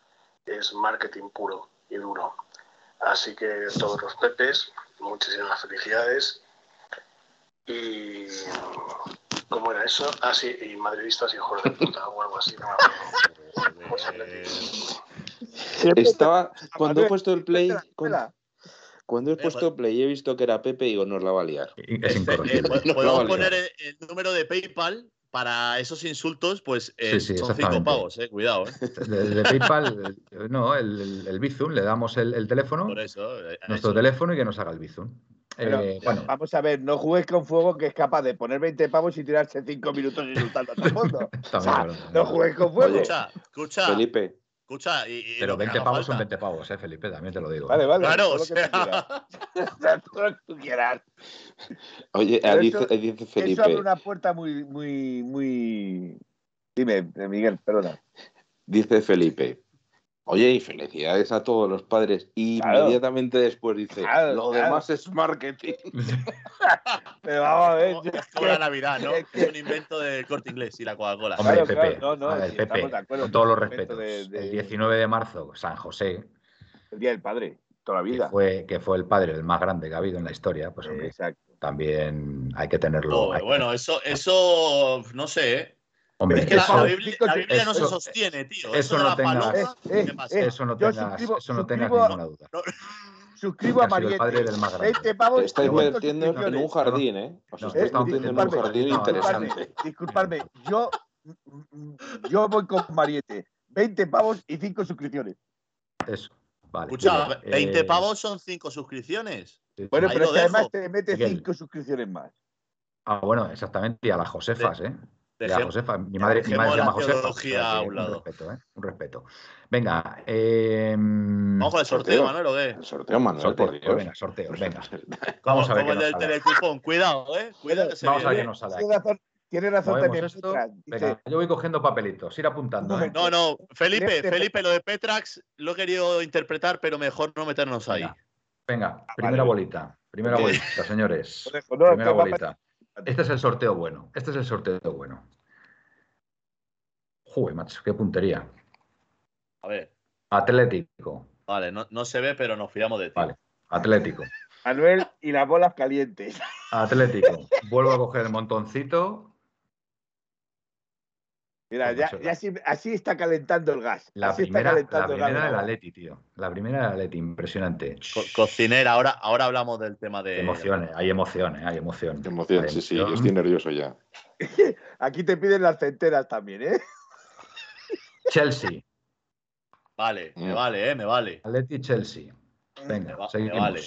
es marketing puro y duro. Así que todos los Pepes, muchísimas felicidades. Y. ¿Cómo era eso? Ah, sí, y madridistas y hijos de puta o algo así. No. Pues Estaba, cuando he puesto el play, cuando he Eh, puesto el play y he visto que era Pepe, digo, nos la va a liar. Y- Es este, eh, No, podemos poner el, el número de PayPal para esos insultos, pues eh, sí, son cinco pavos, eh, cuidado, eh. De, de PayPal, no, el, el, el Bizum, le damos el, el teléfono, Por eso. nuestro eso. teléfono y que nos haga el Bizum. Pero, Eh, bueno, Vamos a ver, no juguéis con fuego que es capaz de poner 20 pavos y tirarse 5 minutos insultando a todo el mundo. O sea, no juguéis con fuego. Oye, Escucha, escucha, Felipe, escucha. Y, y pero lo que 20 haga pavos son falta. 20 pavos, eh, Felipe, también te lo digo. Vale, vale. Claro, todo o lo que tú quieras. sea. Todo lo que tú quieras. oye, dice, eso- dice Eso abre Felipe, una puerta muy, muy, muy, Dime, eh, Miguel, perdona. Dice Felipe. Oye, y felicidades a todos los padres. Y Claro. inmediatamente después dice, Claro, lo claro. demás es marketing. Pero vamos a ver. Es como la Navidad, ¿no? es un invento del corte inglés y la Coca-Cola. Hombre, Claro, Pepe, claro, no, no, a ver, sí, Pepe, con todos los el respetos. de- de- El 19 de marzo, San José, El Día del Padre, toda la que vida. fue, que fue el padre del más grande que ha habido en la historia, pues hombre, Exacto. también hay que tenerlo. Hay- bueno, eso, eso no sé, ¿eh? Hombre, Es que la, eso, la Biblia, la Biblia no se eso- sostiene, tío. eso de no paloma, Eh, ¿qué eh, eso no tengas, suscribo- eso no tengas ninguna duda. Suscribo a Que ha sido el Mariette. padre del más grande. 20 pavos. Estáis metiendo en un jardín, ¿eh? Os No, estáis estamos metiendo en un disculpadme, jardín no, no, interesante. Disculpadme, yo, yo voy con Mariette. 20 pavos y 5 suscripciones. Eso, vale. Escucha, Mira, 20 eh, pavos son 5 suscripciones. sí, Bueno, Ahí pero es que además te mete Miguel. 5 suscripciones más. Ah, bueno, exactamente, y a las Josefas, ¿eh? Josefa. Mi madre, mi dejemos madre se la llama Josefa. teología o sea a que un lado. Un respeto, ¿eh? Un respeto. Venga, eh, Vamos con el sorteo, sorteo. Manuel, ¿o qué? El sorteo, Manuel, sorteo, por pues Dios. venga, sorteo, venga. Como, Vamos a ver como qué el del telecupón. Cuidado, ¿eh? Cuidado que se Vamos a ver qué nos sale Tiene aquí. razón, tiene razón también. esto. Venga, yo voy cogiendo papelitos, ir apuntando. Un ¿eh? No, no, Felipe, Felipe, lo de Petrax lo he querido interpretar, pero mejor no meternos ahí. Venga, venga, primera vale. bolita. Primera bolita, señores. No, Primera bolita. Este es el sorteo bueno. Este es el sorteo bueno. Joder, macho, qué puntería. A ver, Atlético, vale, no, no se ve, pero nos fiamos de ti. Vale. Atlético, Manuel y las bolas calientes. Atlético. Vuelvo a coger el montoncito. Mira, Pues ya, así, así está calentando el gas. La así primera, está la calentando el gas. primera de del la- Atleti, tío. La primera del Atleti, impresionante. Co- cocinera, ahora, ahora hablamos del tema de. Emociones, hay emociones, hay emoción, Hay sí, sí, yo estoy nervioso ya. Aquí te piden las centenas también, ¿eh? Chelsea, Vale, me Mm. vale, eh, me vale. Atleti, Chelsea. Me Venga, me seguimos. vale.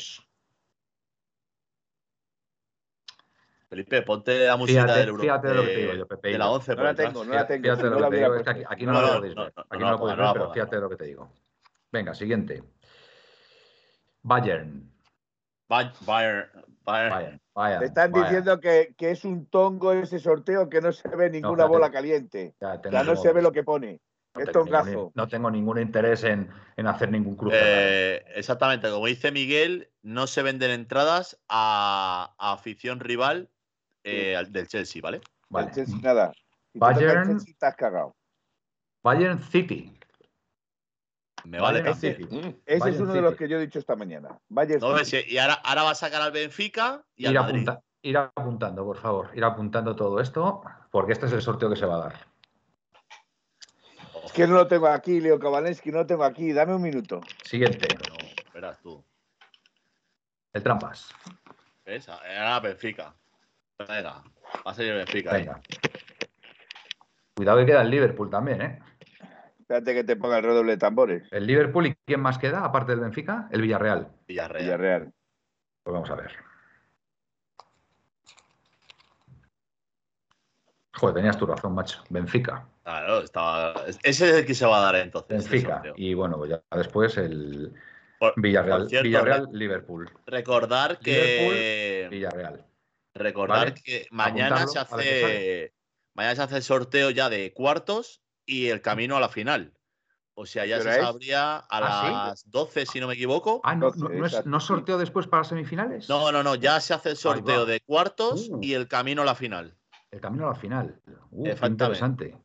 Felipe, ponte la música Fíjate, del Euro- fíjate de lo que te digo yo, Pepe. de la 11 No la detrás. tengo, no la tengo. Fíjate si de no lo la que te digo, es que aquí, no, No, lo podéis no, ver. no, Aquí no lo podéis ver, pero fíjate de lo que te digo. Venga, siguiente. Bayern. Bay- Bayern, Bayern. Bayern. Bayern. Te están Bayern. diciendo que, que es un tongo ese sorteo que no se ve ninguna bola caliente. Ya no se ve lo que pone. no Es tongazo. No tengo ningún interés en, en hacer ningún cruce. Eh, exactamente, como dice Miguel, no se venden entradas a, a afición rival eh, al- del Chelsea, ¿vale? Vale. El Chelsea nada. Si te el Bayern. Chelsea, te has cagado. Bayern City. Me vale Bayern también. City. Mm, Ese Bayern es uno de los que yo he dicho esta mañana. Bayern No, City. ves, y ahora, ahora va a sacar al Benfica y al Ir, Madrid. apunta- ir apuntando, por favor. Ir apuntando todo esto, porque este es el sorteo que se va a dar. Es que no lo tengo aquí, Leo Kavalensky, no lo tengo aquí. Dame un minuto. Siguiente. No, verás tú. El Trampas. ¿Ves? Ahora Benfica. Venga, va a salir el Benfica. ahí. Venga. Cuidado que queda el Liverpool también, ¿eh? Espérate que te ponga el redoble de tambores. El Liverpool y quién más queda, aparte del Benfica, el Villarreal. Villarreal. Villarreal. Pues vamos a ver. Joder, tenías tu razón, macho. Benfica. Claro, estaba... Ese es el que se va a dar entonces. Benfica. Y bueno, ya después el Por- Villarreal. por cierto, Villarreal, Liverpool. Recordar que. Villarreal. Recordar Vale. que mañana Apuntarlo, se hace. Mañana se hace el sorteo ya de cuartos y el camino a la final. O sea, ya ¿Qué se sabría a ¿Ah, sí? las 12, si no me equivoco. Ah, ¿no, no, no es, exacto. ¿no sorteo después para semifinales? No, no, no, ya se hace el sorteo de cuartos Uh. y el camino a la final. El camino a la final. Uh, qué interesante.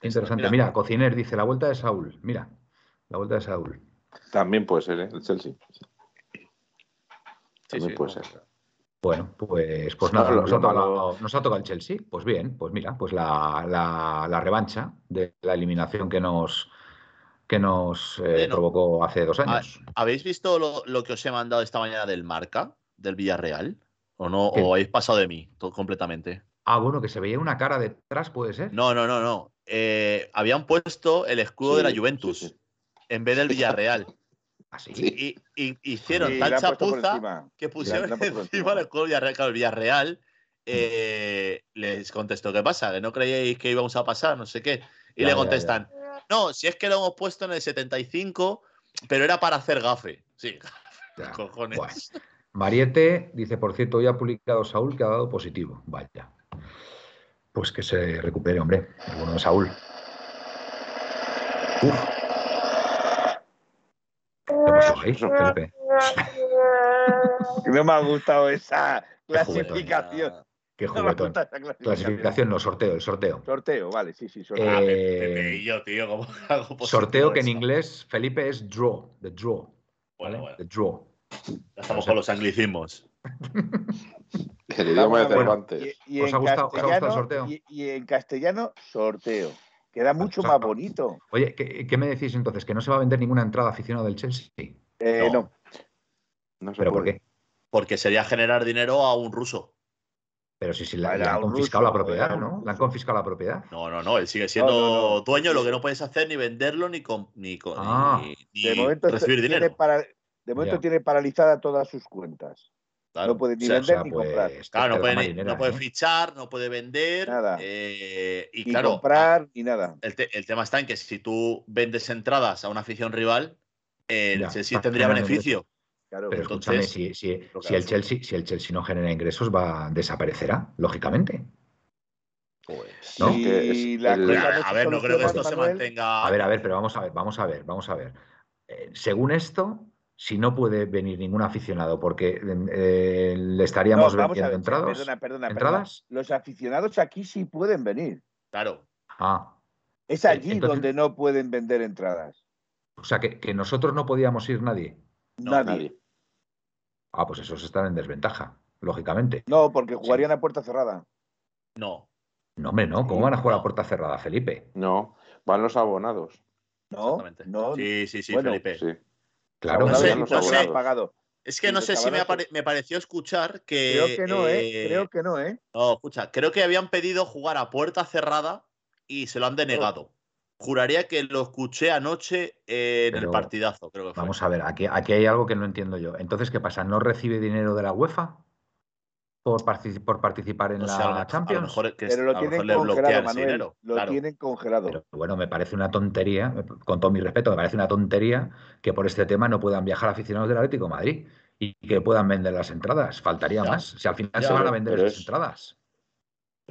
Qué interesante. Mira. Mira, Cociner dice la vuelta de Saúl. Mira, la vuelta de Saúl. También puede ser, ¿eh? El Chelsea. Sí, También sí, puede no. ser. Bueno, pues, pues nada, nos, ha tocado, malo- nos ha tocado el Chelsea. Pues bien, pues mira, pues la, la- la revancha de la eliminación que nos, que nos eh, Bueno. provocó hace dos años. ¿Habéis visto lo, lo que os he mandado esta mañana del marca, del Villarreal? ¿O no? ¿Qué? ¿O habéis pasado de mí to- completamente? Ah, bueno, que se veía una cara detrás, puede ser. No, no, no, no. Eh, habían puesto el escudo de la Juventus sí, sí. en vez del Villarreal. Así. Y, y- hicieron Sí, tal chapuza que pusieron por encima encima. el Villarreal. Villarreal eh, les contestó, ¿qué pasa? ¿Que no creíais que íbamos a pasar? No sé qué. Y Ya, le ya, contestan, no, si es que lo hemos puesto en el 75, pero era para hacer gafe. Sí, Ya. cojones. Bueno. Mariette dice, por cierto, hoy ha publicado Saúl que ha dado positivo. Vaya. Pues que se recupere, hombre. El bueno de Saúl. Uf. ¿Qué pasó ahí, Felipe? No me ha gustado esa Qué juguetón. clasificación. Qué No juguetón. esa clasificación. Clasificación, no, sorteo, el sorteo. Sorteo, vale, sí, sí, sorteo. Ah, Eh, y yo, tío, ¿cómo hago Sorteo que en inglés, Felipe, es draw, the draw. ¿vale? Bueno, bueno, The draw. ya estamos con los anglicismos. El idioma de Bueno, Cervantes. Y, y ¿Os ha gustado- os ha gustado el sorteo? Y, y en castellano, sorteo. Queda mucho o sea, más bonito. Oye, ¿qué, qué me decís entonces? ¿Que no se va a vender ninguna entrada aficionado del Chelsea? Eh, No. no. No se ¿Pero por qué? Porque sería generar dinero a un ruso. Pero si, si la- le han confiscado ruso, la propiedad, ¿no? Le han confiscado la propiedad. No, no, no, él sigue siendo No, no, no. dueño, lo que no puedes hacer ni venderlo ni, con, ni, con- Ah. ni- ni De momento, recibir tiene dinero. para- de momento Ya. tiene paralizada todas sus cuentas. Claro. No puede ni O sea, vender O sea, ni pues, comprar. Claro, no puede, marinera, no puede ¿eh? fichar, no puede vender. Nada. eh, y Ni claro, comprar ni nada. el, te- el tema está en que si tú vendes entradas a una afición rival, el Ya, Chelsea tendría beneficio. Claro. Pero escúchame, Entonces, si, si- el Chelsea, si el Chelsea no genera ingresos, va desaparecerá, lógicamente. Pues, ¿no? Es la el- a, ver, no creo que esto se mantenga. A ver, a ver, pero vamos a ver, vamos a ver, vamos a ver. Eh, según esto, si no puede venir ningún aficionado porque eh, le estaríamos No, vendiendo ver, entradas. Perdona, perdona, ¿Entradas? perdona. Los aficionados aquí sí pueden venir. Claro. Ah, Es allí Entonces- donde no pueden vender entradas. o sea que, que nosotros no podíamos ir nadie. No, Nadie. Nadie. Ah, pues esos están en desventaja, lógicamente. No, porque jugarían a puerta cerrada. No. No, hombre, no. ¿Cómo van a jugar no. a puerta cerrada, Felipe? No, van los abonados. No, Exactamente. no. Sí, sí, sí, Bueno, Felipe. Sí. Claro, No sé, no pagado. Es que no sé si me, apare- me pareció escuchar que. Creo que no, ¿eh? eh, Creo que no, ¿eh? No, escucha, creo que habían pedido jugar a puerta cerrada y se lo han denegado. Juraría que lo escuché anoche en el partidazo, creo que fue. Vamos a ver, aquí, aquí hay algo que no entiendo yo. Entonces, ¿qué pasa? ¿No recibe dinero de la UEFA por, por participar en la a lo, mejor- lo Champions? que Pero lo lo tienen mejor congelado, Manuel. dinero. Lo claro. tienen congelado. Pero bueno, me parece una tontería, con todo mi respeto, me parece una tontería que por este tema no puedan viajar aficionados del Atlético de Madrid y que puedan vender las entradas. Faltaría Ya. más. Si al final Ya, se van a vender esas es- entradas.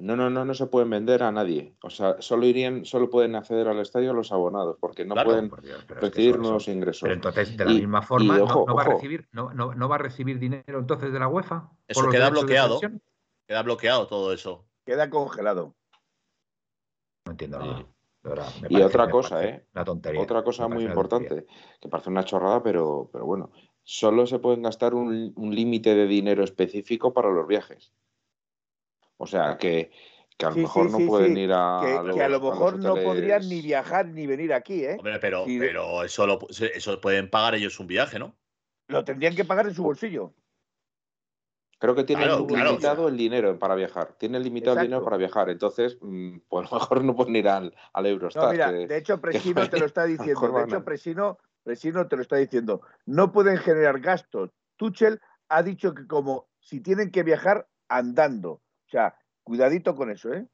No, no, no, no se pueden vender a nadie. O sea, solo irían, solo pueden acceder al estadio los abonados, porque no Claro, pueden Por Dios, pero es que recibir nuevos eso- ingresos. Pero entonces, de la Y- misma forma, y no- ojo, no, va a recibir, no, no- no va a recibir dinero entonces de la UEFA. Eso por queda bloqueado. Queda bloqueado todo eso. Queda congelado. No entiendo nada. Y parece- otra cosa, ¿eh? Una tontería. Otra cosa muy tontería. importante, que parece una chorrada, pero, pero bueno, solo se pueden gastar un, un límite de dinero específico para los viajes. O sea, que, que a lo Sí, mejor sí, no sí, pueden sí. ir a, Que, los, que a lo mejor no podrían ni viajar ni venir aquí, ¿eh? Hombre, pero, Sí. pero eso, lo, eso pueden pagar ellos un viaje, ¿no? Lo tendrían que pagar en su bolsillo. Creo que tienen Claro, limitado el dinero para viajar. Tienen limitado el dinero para viajar. Entonces, mm, pues a lo mejor no pueden ir al, al Eurostar. No, mira, que- de hecho Presino te lo está diciendo. De hecho Presino, Presino te lo está diciendo. No pueden generar gastos. Tuchel ha dicho que como si tienen que viajar andando. O sea, cuidadito con eso, ¿eh?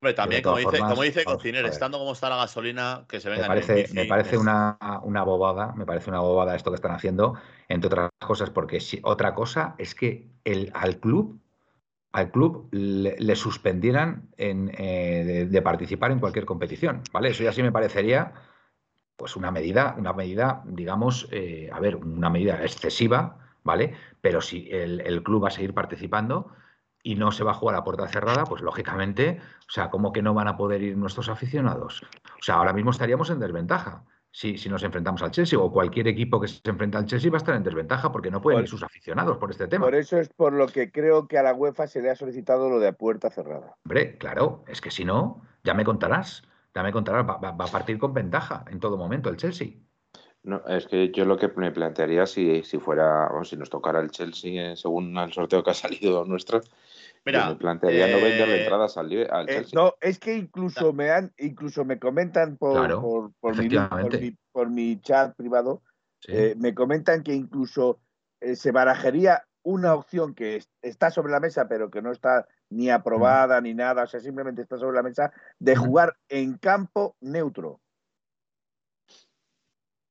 Hombre, también, como dice, formas, como dice vamos, Cociner, estando como está la gasolina, que se Me vengan parece, en me parece es- una, una bobada, me parece una bobada esto que están haciendo, entre otras cosas, porque si, otra cosa es que el, al club, al club le, le suspendieran en, eh, de, de participar en cualquier competición, ¿vale? Eso ya sí me parecería, pues una medida, una medida, digamos, eh, a ver, una medida excesiva, ¿vale? Pero si el, el club va a seguir participando y no se va a jugar a puerta cerrada, pues lógicamente, o sea, ¿cómo que no van a poder ir nuestros aficionados? O sea, ahora mismo estaríamos en desventaja. Si, si nos enfrentamos al Chelsea o cualquier equipo que se enfrenta al Chelsea va a estar en desventaja porque no pueden Por- ir sus aficionados por este tema. Por eso es por lo que creo que a la UEFA se le ha solicitado lo de a puerta cerrada. Hombre, claro, es que si no, ya me contarás, ya me contarás, va, va- va a partir con ventaja en todo momento el Chelsea. No, es que yo lo que me plantearía si, si fuera, o si nos tocara el Chelsea eh, según el sorteo que ha salido nuestro, Mira, me plantearía no vender eh, entradas al, al Eh, Chelsea. no, es que incluso me han, incluso me comentan por, Claro, por, por mi, por, efectivamente. mi, por mi chat privado, Sí. eh, me comentan que incluso eh, se barajaría una opción que es- está sobre la mesa, pero que no está ni aprobada ni nada, o sea, simplemente está sobre la mesa, de jugar en campo neutro.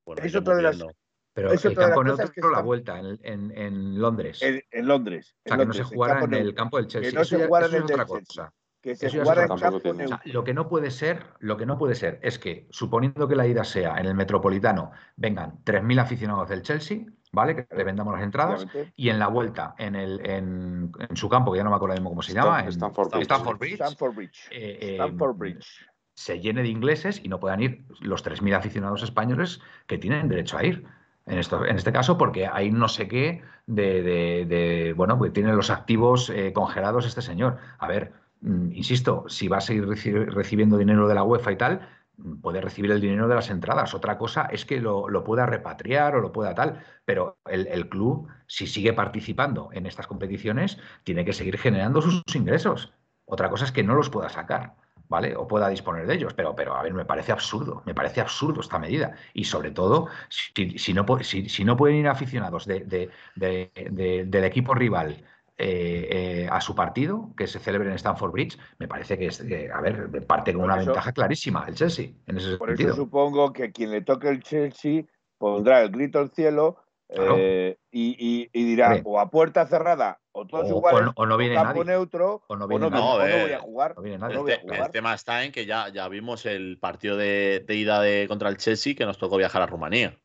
bueno, es otra de las- viendo. Pero el campo neutro que la vuelta en, en- en Londres. En, en Londres. o sea, que no se jugara en el campo del Chelsea. no Eso se ya- jugara eso en el otra del Chelsea. cosa. que se Eso jugara en campo O sea, neutro. lo que no puede ser, lo que no puede ser es que, suponiendo que la ida sea en el Metropolitano, vengan 3.000 aficionados del Chelsea, ¿vale? Que le vendamos las entradas, y en la vuelta, en, el, en, en su campo, que ya no me acuerdo mismo cómo se llama, en Stanford Bridge. Stanford Bridge, Stamford Bridge. eh, eh, Stamford Bridge. se llene de ingleses y no puedan ir los 3.000 aficionados españoles que tienen derecho a ir. En, esto, en este caso, porque hay no sé qué de, de- bueno, pues tiene los activos eh, congelados este señor. A ver, mm, insisto, si va a seguir reci- recibiendo dinero de la UEFA y tal, mm, puede recibir el dinero de las entradas. Otra cosa es que lo, lo pueda repatriar o lo pueda tal, pero el club, si sigue participando en estas competiciones, tiene que seguir generando sus ingresos. Otra cosa es que no los pueda sacar. ¿Vale? O pueda disponer de ellos. Pero, pero, a ver, me parece absurdo, me parece absurdo esta medida. Y sobre todo, si, si no, si, si no pueden ir aficionados de- de- de- de- del equipo rival eh, eh, a su partido, que se celebre en Stamford Bridge, me parece que, es, que, a ver, parte con Por una eso- ventaja clarísima el Chelsea, en ese Por eso supongo que quien le toque el Chelsea pondrá el grito al cielo Claro. eh, y, y- y dirá o a puerta cerrada o todos O- o iguales no- o no viene campo nadie. neutro O no o viene no, nadie. o no No, voy eh, a jugar. No viene o nadie. no voy a El, te- jugar. el tema está en que ya, ya vimos el partido de, de ida de, contra el Chelsea que nos tocó viajar a Rumanía.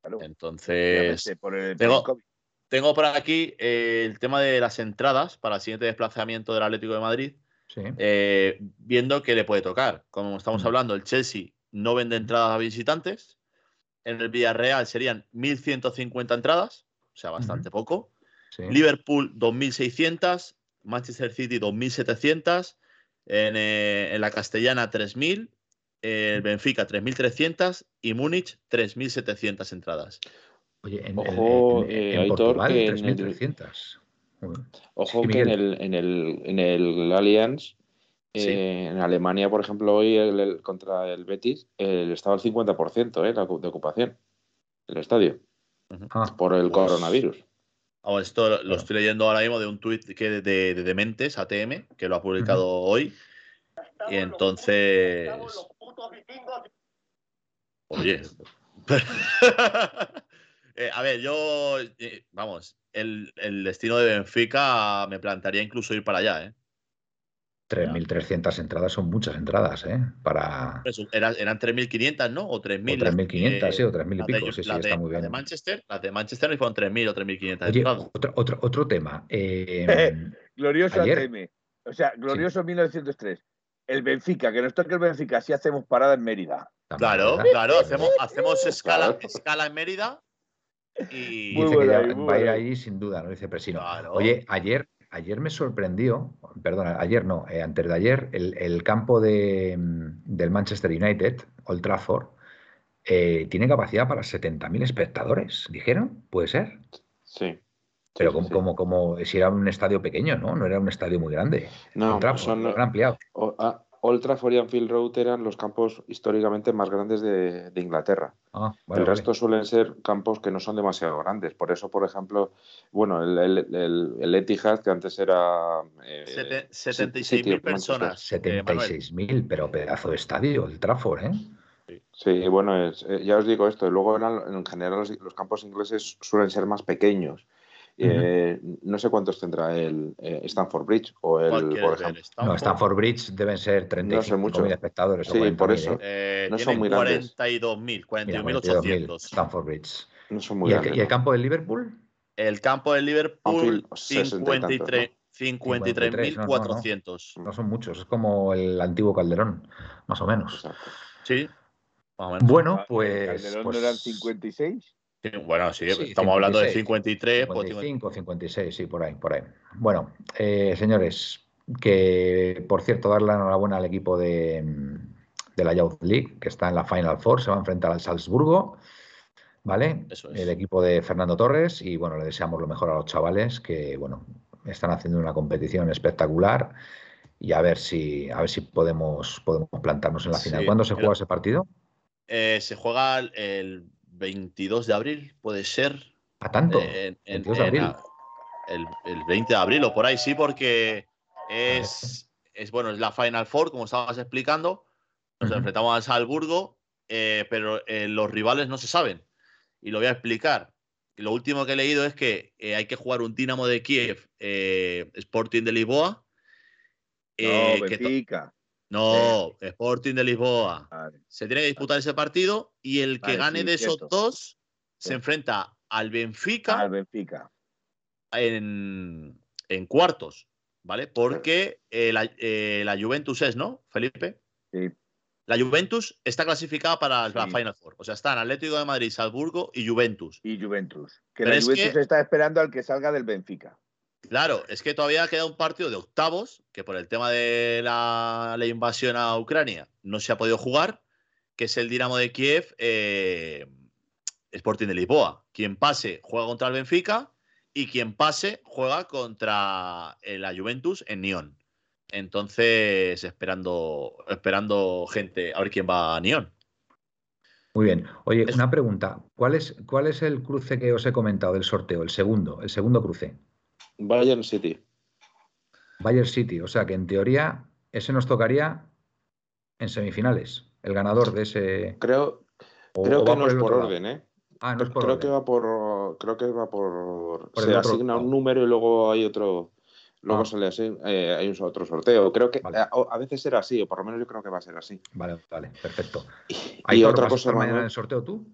Claro, Entonces, efectivamente, por el, tengo- tengo por aquí eh, el tema de las entradas para el siguiente desplazamiento del Atlético de Madrid, Sí. eh, viendo que le puede tocar. Como estamos Mm. hablando, el Chelsea no vende entradas a visitantes. En el Villarreal serían 1.150 entradas, o sea, bastante poco. sí. Liverpool 2.600, Manchester City 2.700, en, eh, en la Castellana 3.000, el Benfica 3.300 y Múnich 3.700 entradas. Oye, en, Ojo, en- en- eh, en Aitor, Portugal, que en el- 3.300. Muy bien. Ojo Sí, que en Miguel. el, en el, en el Allianz, Sí. eh, en Alemania, por ejemplo, hoy el, el- contra el Betis, el, estaba al 50% eh, la de ocupación el estadio Ah, por el Pues- coronavirus. Ahora, esto lo- estoy leyendo ahora mismo de un tuit que de, de, de Dementes, ATM, que lo ha publicado hoy. Y entonces. Oye. Eh, a ver, yo. eh, vamos, el, el destino de Benfica me plantearía incluso ir para allá, ¿eh? 3.300 entradas son muchas entradas, ¿eh? Para Eso, era- eran 3.500, ¿no? O o 3.000. 3.500, eh, sí, o 3.000 y las de- pico, sí, sí, las está de- muy las bien. de Manchester, las de Manchester no fueron 3.000 o 3.500 Oye, entradas. otro, otro, otro tema. eh, Glorioso ayer- ATM. O sea, glorioso 1903. El Benfica, que nos toque el Benfica si hacemos parada en Mérida. también, Claro, ¿verdad? claro, hacemos, hacemos escala, Claro. escala en Mérida y Muy Dice que buena ya ahí, muy va a ir ahí sin duda, ¿no? Dice Presino. Claro. Oye, ayer, ayer me sorprendió, perdona, ayer no, eh, antes de ayer, el, el campo de, mm, del Manchester United, Old Trafford, eh, tiene capacidad para 70.000 espectadores, ¿dijeron? ¿Puede ser? Sí. Pero Sí, como, sí. como, como si era un estadio pequeño, ¿no? No era un estadio muy grande. No, Old Trafford, son, lo han ampliado. o- ah, Old Trafford y Anfield Road eran los campos históricamente más grandes de, de Inglaterra. Ah, vale, el vale. resto suelen ser campos que no son demasiado grandes. Por eso, por ejemplo, bueno, el, el, el- el Etihad, que antes era... eh, Sete- City 76.000 of Manchester. personas. eh, Manuel. 76.000, pero pedazo de estadio, el Trafford, ¿eh? Sí, bueno, es- eh, ya os digo esto. y Luego, eran- en general, los, los campos ingleses suelen ser más pequeños. Eh, No sé cuántos tendrá el eh, Stanford Bridge o el, ¿Cuál quieres por ejemplo. No, Stanford Bridge deben ser 35.000 mucho. espectadores. o Sí, 40.000, por ¿eh? eso. Eh, No son muy grandes. 42.000, Mira, 41.800. 42.000, Stanford Bridge. No son muy ¿Y el, grandes. y el ¿no? campo del Liverpool? El campo del Liverpool, Anfield, 60 y tantos, 53 ¿no? 53.400. No son muchos, es como el antiguo Calderón, más o menos. Exacto. Sí, más o menos. Bueno, Ah, pues. Calderón pues no eran 56. Bueno, sí, Sí, estamos hablando de 56, 53. pues, 55, 56, sí, por ahí, por ahí. Bueno, eh, señores, que por cierto, dar la enhorabuena al equipo de, de la Youth League, que está en la Final Four, se va a enfrentar al Salzburgo, ¿vale? Eso es. El equipo de Fernando Torres, y bueno, le deseamos lo mejor a los chavales que, bueno, están haciendo una competición espectacular. Y a ver si, a ver si podemos, podemos plantarnos en la final. Sí, ¿Cuándo se juega ese partido? Eh, se juega el 22 de abril, puede ser. ¿A tanto? Eh, en- en- 22 de en abril. a- el, el 20 de abril o por ahí, sí, porque es, es bueno, es la Final Four, como estabas explicando. Nos enfrentamos al Salzburgo, eh, pero eh, los rivales no se saben. Y lo voy a explicar. Lo último que he leído es que eh, hay que jugar un Dinamo de Kiev, eh, Sporting de Lisboa, eh, no, que no, Sporting de Lisboa. Vale. Se tiene que disputar ese partido y el que Vale, gane sí, de esos cierto. dos se enfrenta al Benfica Al Benfica. en, en cuartos, ¿vale? Porque eh, la, eh, la Juventus es, ¿no, Felipe? Sí. La Juventus está clasificada para la. Final Four. O sea, están Atlético de Madrid, Salzburgo y Juventus. Y Juventus. Que Pero la es Juventus que- está esperando al que salga del Benfica. Claro, es que todavía queda un partido de octavos, que por el tema de la, la invasión a Ucrania no se ha podido jugar, que es el Dinamo de Kiev eh, Sporting de Lisboa. Quien pase juega contra el Benfica y quien pase juega contra eh, la Juventus en Nyon. Entonces, esperando, esperando gente, a ver quién va a Nyon. Muy bien. Oye, Es- una pregunta. ¿Cuál es, ¿Cuál es el cruce que os he comentado del sorteo? El segundo, el segundo cruce. Bayern City. Bayern City. O sea que en teoría ese nos tocaría en semifinales. El ganador de ese. Creo, o- creo o que no es por lado. orden, ¿eh? Ah, no es por creo orden. que va por. Creo que va por. Por se otro asigna un número y luego hay otro. Luego Ah. se le asigna, eh, hay un otro sorteo. Creo que Vale. a, a veces será así, o por lo menos yo creo que va a ser así. Vale, vale, perfecto. Y, Aitor, otra ¿vas a cosa, estar mañana en el sorteo tú?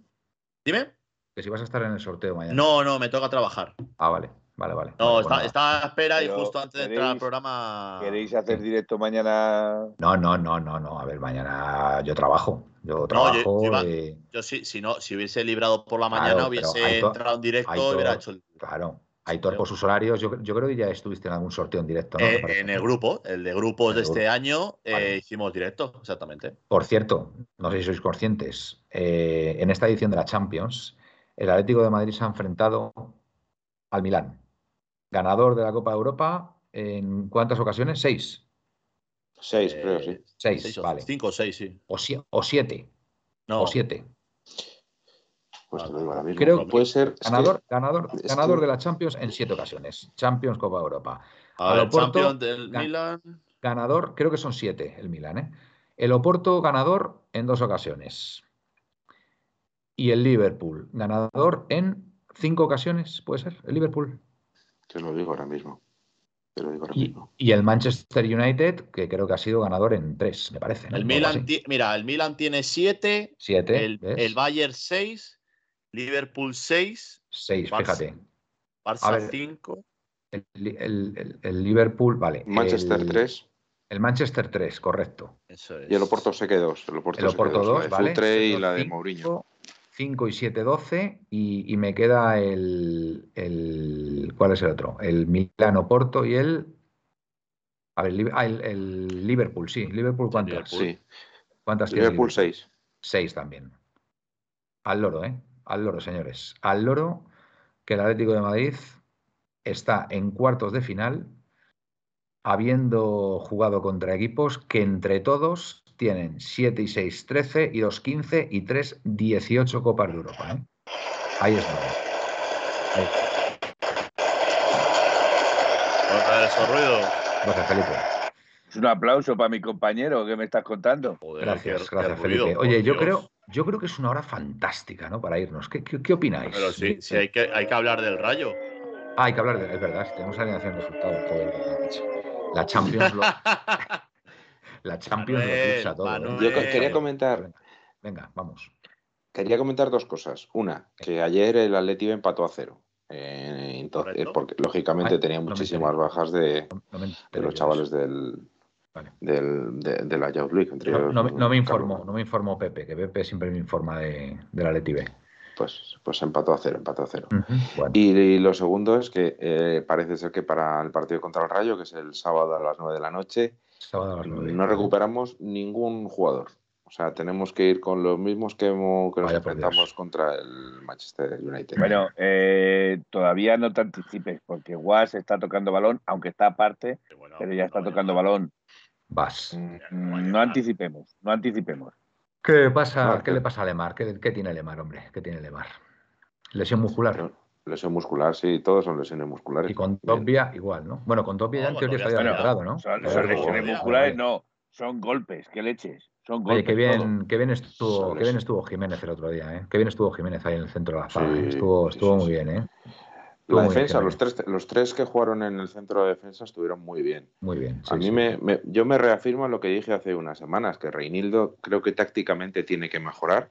Dime. Que si vas a estar en el sorteo mañana. No, no, me toca trabajar. Ah, vale, vale, vale. No, Vale, está, bueno. está a espera y justo antes de entrar al ¿queréis- programa. ¿Queréis hacer directo mañana? No, no, no, no, no. A ver, mañana yo trabajo. Yo trabajo. yo iba- Yo sí, si no, si hubiese librado por la mañana, hubiese Aitor- entrado en directo y hubiera hecho el- claro. Aitor, por sus horarios, yo, yo creo que ya estuviste en algún sorteo en directo, ¿no? Eh, en el grupo, el de grupos de este año, eh, hicimos directo, exactamente. Por cierto, no sé si sois conscientes, eh, en esta edición de la Champions, el Atlético de Madrid se ha enfrentado al Milán, ganador de la Copa de Europa en cuántas ocasiones? Seis seis, Eh, creo, sí. Seis, o- vale. Cinco o seis, sí. o, sie- o siete. No, O siete. Pues te lo digo ahora mismo. Creo Puede ser. es que- Ganador, ganador, es ganador que- de la Champions en siete ocasiones. Champions, Copa de Europa. a ver, Oporto, Champions del gan- Milan. Ganador, creo que son siete el Milan, ¿eh? El Oporto, ganador en dos ocasiones. Y el Liverpool, ganador en cinco ocasiones, ¿puede ser? El Liverpool. Te lo digo ahora mismo. Te lo digo ahora Y, mismo. y el Manchester United, que creo que ha sido ganador en tres, me parece. ¿no? El Milan, mira, el Milan tiene siete, Siete, el, el Bayern seis, Liverpool seis, Seis, Barça. fíjate. Barça ver. cinco. El, el- el- el Liverpool, vale. Manchester el, 3 El Manchester 3, correcto. Eso es. y el Oporto sé que 2. El Oporto, El Oporto 2, La de ¿vale? Futre y la de Mourinho. 5 y 7, 12. Y, y me queda el, el- ¿Cuál es el otro? El Milán Oporto y el. A ver, el, ah, el- el Liverpool, sí. ¿Liverpool cuántas? Sí. ¿Cuántas Liverpool 6. 6 también. Al loro, ¿eh? Al loro, señores. Al loro que el Atlético de Madrid está en cuartos de final, habiendo jugado contra equipos que entre todos tienen 7 y 6, 13 y 2, 15 y 3, 18 Copas de Europa. ¿eh? Ahí está. Ahí. Otra vez esos ruidos. Gracias, Felipe. Es un aplauso para mi compañero que me estás contando. Joder, Gracias, qué- gracias, qué Felipe. ruido, Oye, yo Dios. creo, yo creo que es una hora fantástica, ¿no? Para irnos. ¿Qué, qué, qué opináis? Pero sí, sí hay, que, hay que hablar del rayo. Ah, hay que hablar de. Es verdad, tenemos alineación de resultados. Joder. La Champions lo, la Champions lo Manuel, eclipsa todo. ¿eh? Manuel. Yo quería comentar, Venga, vamos. quería comentar dos cosas. Una, que ayer el Atleti empató a cero. Eh, entonces, Correcto. porque lógicamente Ay, tenía no muchísimas bajas de, No, no me de enteré los chavales del, Vale. del, de, de la Youth League. entre No, ellos, no me- no me informó, no me informó Pepe, que Pepe siempre me informa de, de la Leti B. Pues, pues empató a cero, empató a cero. Ujú, Bueno, Y, y lo segundo es que eh, parece ser que para el partido contra el Rayo, que es el sábado a las 9 de la noche, no recuperamos ningún jugador. O sea, tenemos que ir con los mismos que, hemos, que nos Vaya enfrentamos contra el Manchester United. Bueno, eh, todavía no te anticipes, porque Guas está tocando balón, aunque está aparte, Bueno, pero ya está no, tocando balón. Vas. Mm, No anticipemos, no anticipemos. ¿Qué pasa? ¿Qué le pasa a Lemar? ¿Qué, qué tiene Lemar, hombre? ¿Qué tiene Lemar? Lesión muscular. Lesión muscular, sí, todos son lesiones musculares. Y con. Topia igual, ¿no? Bueno, con Topia ya en teoría está recuperado, ¿no? Son, lesiones musculares, no, son golpes, qué leches, son Oye, golpes. qué todo. bien, qué bien estuvo, qué bien estuvo Jiménez el otro día, ¿eh? Qué bien estuvo Jiménez ahí en el centro de la zaga. ¿eh? Sí, Estuvo, sí, estuvo sí, muy sí. bien, ¿eh? Estuvo La defensa, los tres, los tres que jugaron en el centro de defensa estuvieron muy bien. Muy bien. A mí sí. me, me- yo me reafirmo en lo que dije hace unas semanas, que Reinildo creo que tácticamente tiene que mejorar,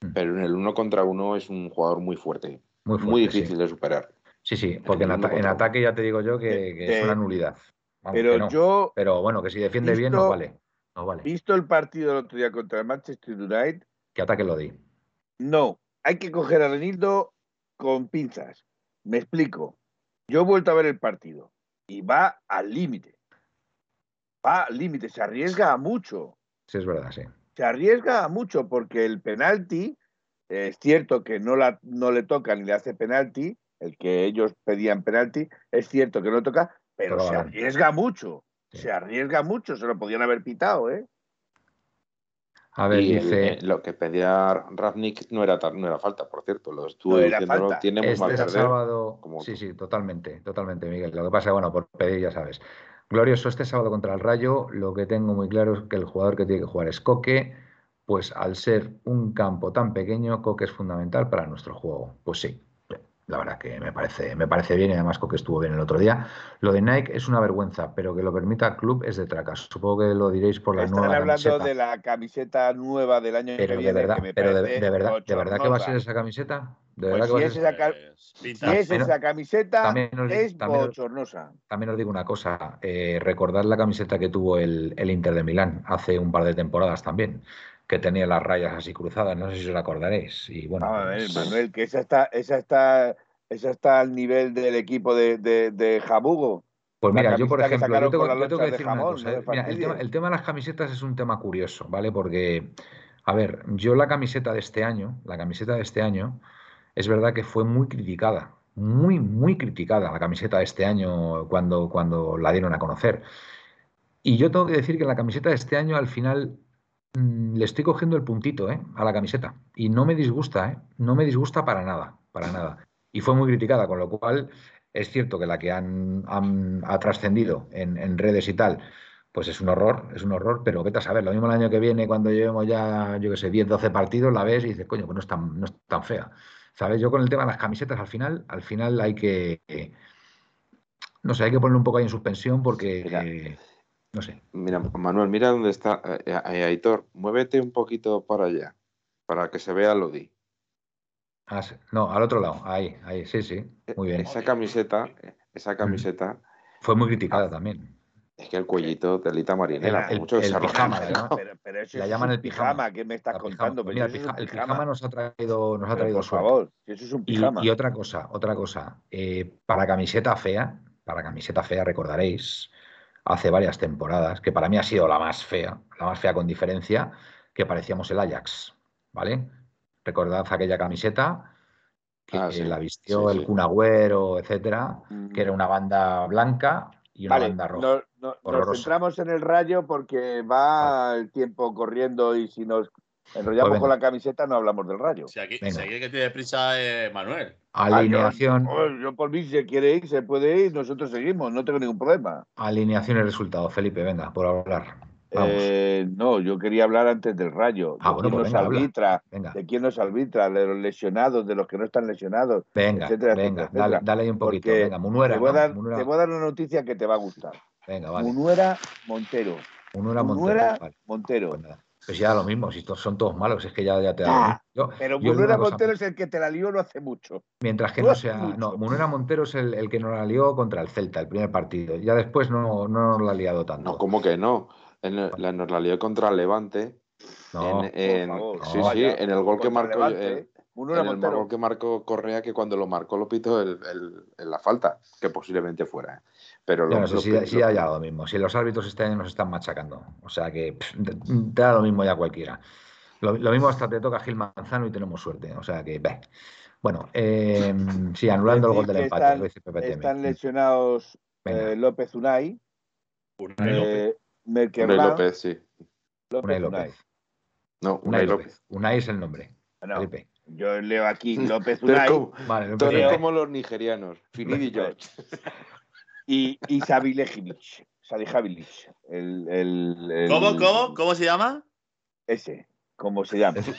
Mm. pero en el uno contra uno es un jugador muy fuerte, Muy, muy, fuerte, sí. difícil de superar. Sí, sí, porque en, ata- ataque ya te digo yo que, es una nulidad. Vamos, Pero no. yo, Pero bueno, que si defiende bien, nos vale. Nos vale. visto el partido del otro día contra el Manchester United, Que ataque lo di. no, hay que coger a Renildo con pinzas. Me explico. Yo he vuelto a ver el partido y va al límite. Va al límite, se arriesga a mucho. Sí, es verdad, sí. se arriesga mucho porque el penalti, es cierto que no, la, no le toca ni le hace penalti, el que ellos pedían penalti, es cierto que no toca, pero Pero se arriesga mucho, Sí. se arriesga mucho, se lo podían haber pitado, ¿eh? A ver, Y el- dice. eh, lo que pedía Ravnik no era, no era falta, por cierto, lo estuvo No falta. tiene muy mal Este perder. sábado, como sí, tú. sí, totalmente, totalmente, Miguel. Lo que pasa bueno, por pedir, ya sabes. Glorioso, este sábado contra el Rayo, lo que tengo muy claro es que el jugador que tiene que jugar es Coque, pues al ser un campo tan pequeño, Coque es fundamental para nuestro juego. Pues sí, la verdad que me parece, me parece bien y además Coque estuvo bien el otro día. Lo de Nike es una vergüenza, pero que lo permita el club es de tracas. Supongo que lo diréis por la Están nueva hablando camiseta. de la camiseta nueva del año Pero que de viene, verdad, que me pero de, de verdad, de verdad que va a ser esa camiseta. De Pues verdad que si va es ser esa Si es camiseta, también os digo- es también os- bochornosa. También os digo una cosa, eh, recordad la camiseta que tuvo el, el Inter de Milán hace un par de temporadas también, que tenía las rayas así cruzadas, no sé si os acordaréis. Y bueno, a ver, pues, Manuel, que esa está, esa está, esa está al nivel del equipo de, de, de Jabugo. pues mira, yo por ejemplo, yo tengo, yo que lonchas de decir una cosa. eh. Mira, el tema, el tema de las camisetas es un tema curioso, ¿vale? Porque, a ver, yo la camiseta de este año, la camiseta de este año, es verdad que fue muy criticada, muy, muy criticada la camiseta de este año cuando, cuando la dieron a conocer. Y yo tengo que decir que la camiseta de este año al final le estoy cogiendo el puntito ¿eh? a la camiseta. Y no me disgusta, ¿eh? No me disgusta para nada, para nada. Y fue muy criticada, con lo cual es cierto que la que han, ha trascendido en, en redes y tal, pues es un horror, es un horror, pero vete a saber, lo mismo el año que viene, cuando llevemos ya, yo qué sé, 10, 12 partidos, la ves y dices, coño, pues no es tan, no es tan fea. ¿Sabes? Yo con el tema de las camisetas, al final, al final hay que, no sé, hay que ponerlo un poco ahí en suspensión porque. Eh, no sé. Mira, Manuel, mira dónde está eh, eh, Aitor. Muévete un poquito para allá, para que se vea Lodi. Ah, sí. No, al otro lado, ahí, ahí, sí, sí, muy bien. Esa camiseta, esa camiseta, Fue muy criticada también. es que el cuellito telita marinera, El- mucho el se pijama. ¿no? Pero, pero eso La es llaman el pijama. ¿Qué me estás contando? Pero mira, el, el pijama. pijama nos ha traído, nos ha traído por suerte. favor, eso es un Y, pijama. y otra cosa, otra cosa, eh, para camiseta fea, para camiseta fea recordaréis hace varias temporadas, que para mí ha sido la más fea, la más fea con diferencia, que parecíamos el Ajax, ¿vale? Recordad aquella camiseta que Ah, sí, la vistió sí, el sí. Kun Agüero, etcétera, que era una banda blanca y una Vale, banda roja. no- no- nos centramos en el rayo porque va el tiempo corriendo y si nos enrollamos Pues con la camiseta no hablamos del rayo. Si aquí, si aquí el que tiene prisa es Manuel. Alineación, Ah, yo, yo por mí, si quiere ir, se puede ir, nosotros seguimos, no tengo ningún problema. alineación y resultados. Felipe, venga, por hablar. Vamos. Eh, no, yo quería hablar antes del rayo. Ah, de bueno, quién pues nos venga, arbitra, venga, de quién nos arbitra, de los lesionados, de los que no están lesionados. venga, etcétera, venga, etcétera, dale, etcétera. dale ahí un poquito. Porque Venga, Munuera, te, voy a ¿no? dar, Munuera, te voy a dar una noticia que te va a gustar. venga, vale. Munuera Montero. Munuera Montero. Munuera vale, Montero. pues. Pues ya lo mismo, si estos son todos malos, es que ya, ya te da. Yo- Pero yo cosa, Montero es el que te la lió no hace mucho. Mientras que no sea. mucho. No, Munuera Montero es el, el que nos la lió contra el Celta, el primer partido. Ya después no, no nos la ha liado tanto. No, ¿cómo que no? En el- la, nos la lió contra el Levante. No, en, en- favor, sí, no sí, vaya. en el gol que marcó. Levante, el- Munuera en el gol que marcó Correa, que cuando lo marcó lo pitó el, el- en la falta, que posiblemente fuera. Pero lo, no sé lo- si, lo- si ya, ya lo mismo. Si los árbitros este año nos están machacando. O sea que pff, te, te da lo mismo ya cualquiera. Lo, lo mismo hasta te toca Gil Manzano y tenemos suerte. O sea que. Bueno, eh, sí, anulando el gol del empate. están- lo dice Pepe Teme. Están lesionados eh, López Unai, Unai López. eh, Merkel Unai López, sí. López Unai Unai. López. No, Unai Unai López. López. Unai es el nombre. No, Felipe. yo leo aquí López Pero Unai como, Vale, empecé. como los nigerianos. Finidi George. y, y Sabilejic, Salihabilic, el, el, el- ¿Cómo, cómo? ¿Cómo se llama? Ese, como se llama. ese.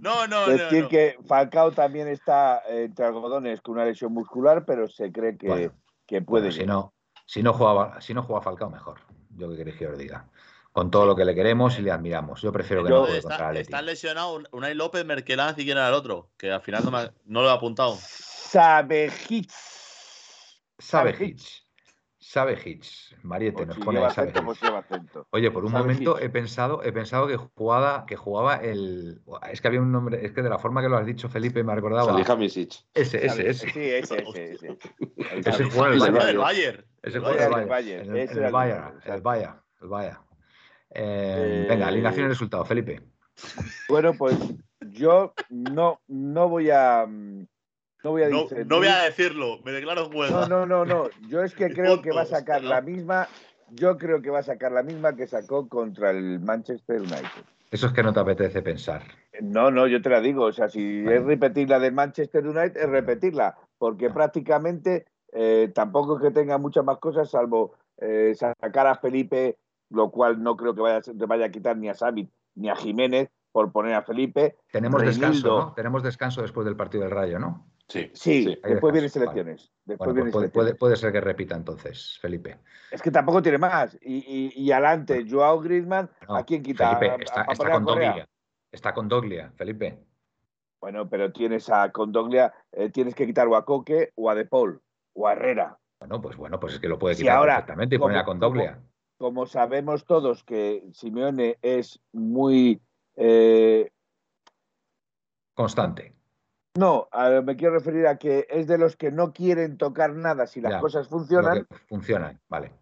No, no, no. Decir no. que Falcao también está entre algodones con una lesión muscular, pero se cree que, Bueno, que puede. Bueno, si no, si no jugaba, si no juega Falcao, mejor. Yo que queréis que os diga. Con todo lo que le queremos y le admiramos. Yo prefiero que Yo- no juegue contra está, Atleti. están lesionados Unai López, Merkelanz y quién era el otro, que al final no, me- no lo he apuntado. Sabe Hitch. Sabe Hitch. Sabe Hitch. Mariette Pues nos si pone lleva Sabe acento, pues Hitch. Oye, por un Sabe momento Hitch. he pensado, he pensado que jugaba, que jugaba el. Es que había un nombre, es que de la forma que lo has dicho, Felipe, me recordaba. Salihamidzic. Ese, ese, Sabe- ese. Sí, ese, ese, ese. Ese juega el Ese Bayern. Ese El juega Bayern, el Bayern. El- Bayern, el. Bayern, el Bayern. Eh, Eh, venga, alineación y resultado, Felipe. Bueno, pues yo no, no voy a. No voy a No, no voy a decirlo, me declaro en huelga. No, no, no, no. Yo es que creo que va a sacar la misma. Yo creo que va a sacar la misma que sacó contra el Manchester United. Eso es que no te apetece pensar. No, no, yo te la digo. O sea, si es repetir la del Manchester United, es repetirla. Porque prácticamente eh, tampoco es que tenga muchas más cosas, salvo eh, sacar a Felipe, lo cual no creo que vaya, vaya a quitar ni a Xavi ni a Jiménez por poner a Felipe. Tenemos descanso. ¿no? Tenemos descanso después del partido del Rayo, ¿no? Sí, Sí, después vienen selecciones. Después Bueno, vienen pues puede, selecciones. puede- puede ser que repita entonces, Felipe. Es que tampoco tiene más. Y, y, y adelante, Joao Griezmann, No, ¿a quién quita? Felipe ¿A- está, a está con Correa? Doglia. Está con Doglia, Felipe. Bueno, pero tienes a Condoglia, eh, tienes que quitar o a Coque o a De Paul o a Herrera. Bueno, pues bueno, pues es que lo puede Si quitar ahora, perfectamente y como- poner a Condoglia. Como sabemos todos que Simeone es muy... eh, Constante. No, a- me quiero referir a que es de los que no quieren tocar nada si las Ya, cosas funcionan. funcionan, vale.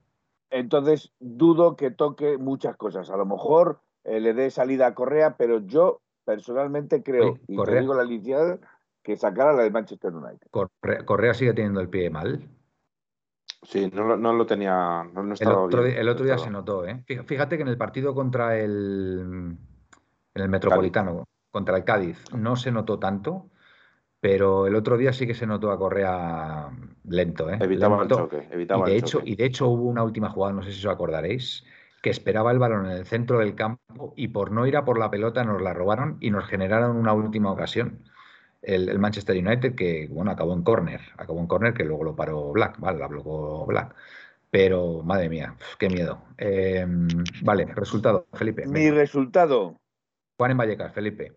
Entonces dudo que toque muchas cosas. A lo mejor eh, le dé salida a Correa, pero yo personalmente creo, Oye, y Correa- te digo la licenciada, que sacara la de Manchester United. Correa, Correa sigue teniendo el pie mal. Sí, no, lo- no lo tenía. No, no El otro, bien di- el otro día se notó, ¿eh? Fíjate que en el partido contra el, en el Metropolitano, contra el Cádiz, no se notó tanto, pero el otro día sí que se notó a Correa lento, ¿eh? Evitaba el choque. Y de, el hecho, choque. y de hecho hubo una última jugada, no sé si os acordaréis, que esperaba el balón en el centro del campo y por no ir a por la pelota nos la robaron y nos generaron una última ocasión. El, el Manchester United que, bueno, acabó en córner, acabó en córner que luego lo paró Black, vale, la bloqueó Black. Pero, madre mía, qué miedo. Eh, vale, resultado, Felipe. Mi venga. resultado, Juan en Vallecas, Felipe.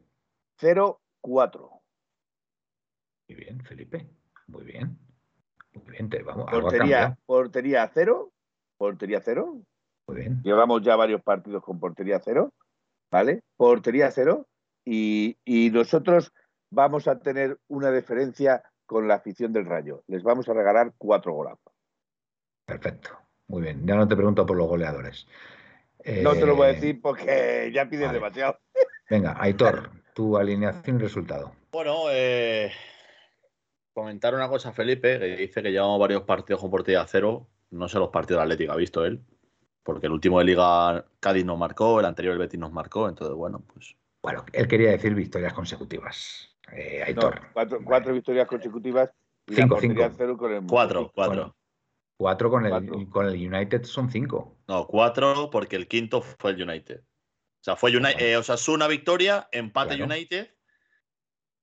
0-4. Muy bien, Felipe. Muy bien. Muy bien, te vamos. Portería, portería cero. Portería cero. Muy bien. Llevamos ya varios partidos con portería cero. ¿Vale? Portería cero. Y, y nosotros vamos a tener una diferencia con la afición del Rayo. Les vamos a regalar cuatro golazos. Perfecto. Muy bien. Ya no te pregunto por los goleadores. No te lo voy a Eh, decir porque ya pides vale. demasiado. Venga, Aitor, tu alineación y resultado. Bueno, eh, comentar una cosa, Felipe, que dice que llevamos varios partidos con portería cero. No sé los partidos de Atlético ha visto él, porque el último de Liga Cádiz nos marcó, el anterior el Betis nos marcó, entonces bueno, pues Bueno, él quería decir victorias consecutivas. Eh, No, cuatro, victorias consecutivas y Cinco, la cinco. cero con el cuatro, cuatro. Bueno, Cuatro con el, Cuatro. con el United son cinco. No, cuatro porque el quinto fue el United. O sea, fue United, eh, Osasuna victoria, empate Claro. United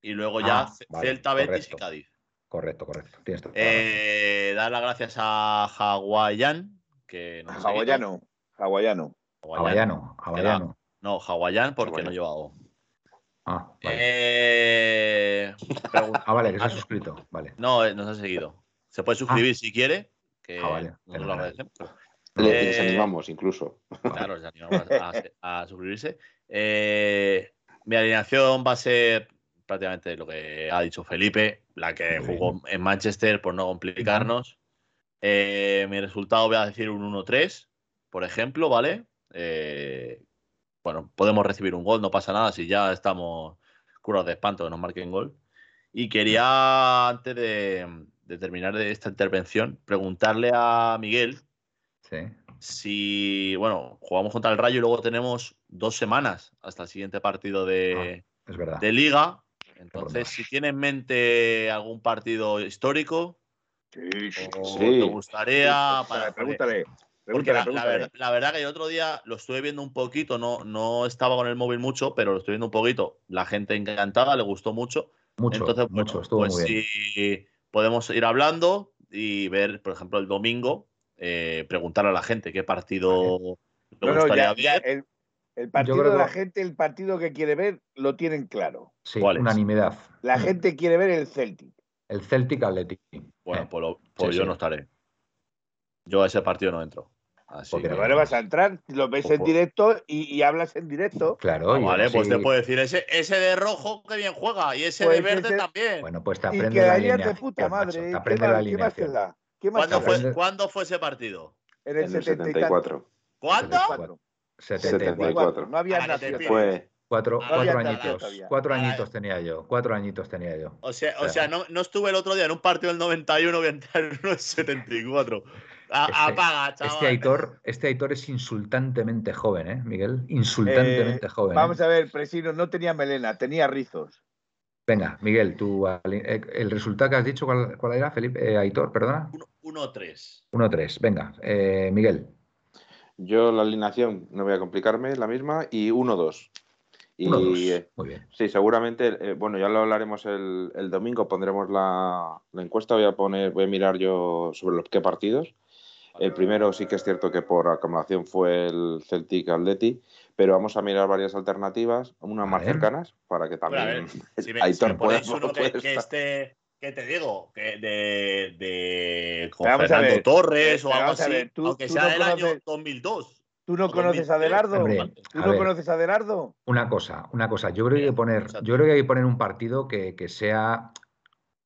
y luego ya Ah, vale, Celta, Betis y. Cádiz. Correcto, correcto. Tienes. Eh, dar las gracias a Hawaiian, que seguido. Hawaiano. Hawaiano. Hawaiano, hawaiano. No, Hawaiian porque no lleva O. Ah, vale. Eh, Ah, vale, que se ha suscrito. Vale. No, eh, nos ha seguido. Se puede suscribir si quiere, que Ah, vale, nos lo agradecemos. Le Eh, les animamos incluso. Claro, se animamos a, a suscribirse. Eh, mi alineación va a ser prácticamente lo que ha dicho Felipe, la que jugó en Manchester por no complicarnos. Eh, mi resultado voy a decir un 1-3, por ejemplo, ¿vale? Eh, bueno, podemos recibir un gol, no pasa nada si ya estamos curados de espanto que nos marquen gol. Y quería, antes de, de terminar de esta intervención, preguntarle a Miguel Sí. si, bueno, jugamos contra el Rayo y luego tenemos dos semanas hasta el siguiente partido de, Es verdad. de Liga. Entonces, si tiene en mente algún partido histórico Sí, sí. o Sí. te gustaría para, Pregúntale. Porque la, Pregúntale, la pregúntale. ver- la verdad que el otro día lo estuve viendo un poquito, no, no estaba con el móvil mucho, pero lo estuve viendo un poquito. La gente encantada, le gustó mucho. Mucho, Entonces, mucho, estuvo pues muy bien. si podemos ir hablando y ver, por ejemplo, el domingo, eh, preguntar a la gente qué partido le No, no, gustaría ya, ver. el, el partido creo de la que- gente, el partido que quiere ver, lo tienen claro. Sí, ¿Cuál es? unanimidad. La gente quiere ver el Celtic. El Celtic Athletic. Bueno, Eh, pues, lo- pues sí, yo sí. no estaré. Yo a ese partido no entro. Así Porque que- vas a entrar, lo ves en Ojo. directo y, y hablas en directo. Claro, Ah, y vale, pues te puedo decir, ese, ese de rojo que bien juega y ese Pues de verde ese- también. Bueno, pues te Y aprende la quedarías alineación. de puta macho, madre. Te ¿Qué aprende la más, ¿Qué más te alineación. da? ¿Qué más ¿Cuándo fue, ese partido? En el, En el 70 y 74. ¿Cuándo? 74. 74. 74. No había te nacido. Fue Cuatro, Ah, cuatro añitos. todavía. Cuatro Ah, añitos tenía yo. Cuatro añitos tenía yo. O sea, O sea, sea no, no estuve el otro día en un partido del 91, voy a entrar en uno del 74. A- Este- apaga, chaval. Este Aitor, este Aitor es insultantemente joven, ¿eh, Miguel? Insultantemente Eh, joven. ¿eh? Vamos a ver, Presino no tenía melena, tenía rizos. Venga, Miguel, tú, eh, el resultado que has dicho, ¿cuál, cuál era, Felipe? Eh, Aitor, perdona. 1-3. 1-3. Venga, eh, Miguel. Yo la alineación, no voy a complicarme, es la misma, y 1-2. Y 1-2. eh, Muy bien. sí, seguramente, eh, bueno, ya lo hablaremos el, el domingo, pondremos la, la encuesta, voy a poner, voy a mirar yo sobre los qué partidos. El primero sí que es cierto que por acumulación fue el Celtic Atleti, pero vamos a mirar varias alternativas, unas más cercanas, para que Bueno, a también ver, Si me, Aitor si me pueda- ponéis uno que, esté, que te digo, que de, de con vamos a Fernando ver, Torres o algo así, ver, tú- aunque tú sea no del año conoces- 2002. ¿Tú no conoces a 2003, Adelardo? Hombre, ¿Tú a no ver. conoces a Adelardo? Una cosa, una cosa. Yo creo que hay que poner, exacto. yo creo que hay que poner un partido que, que sea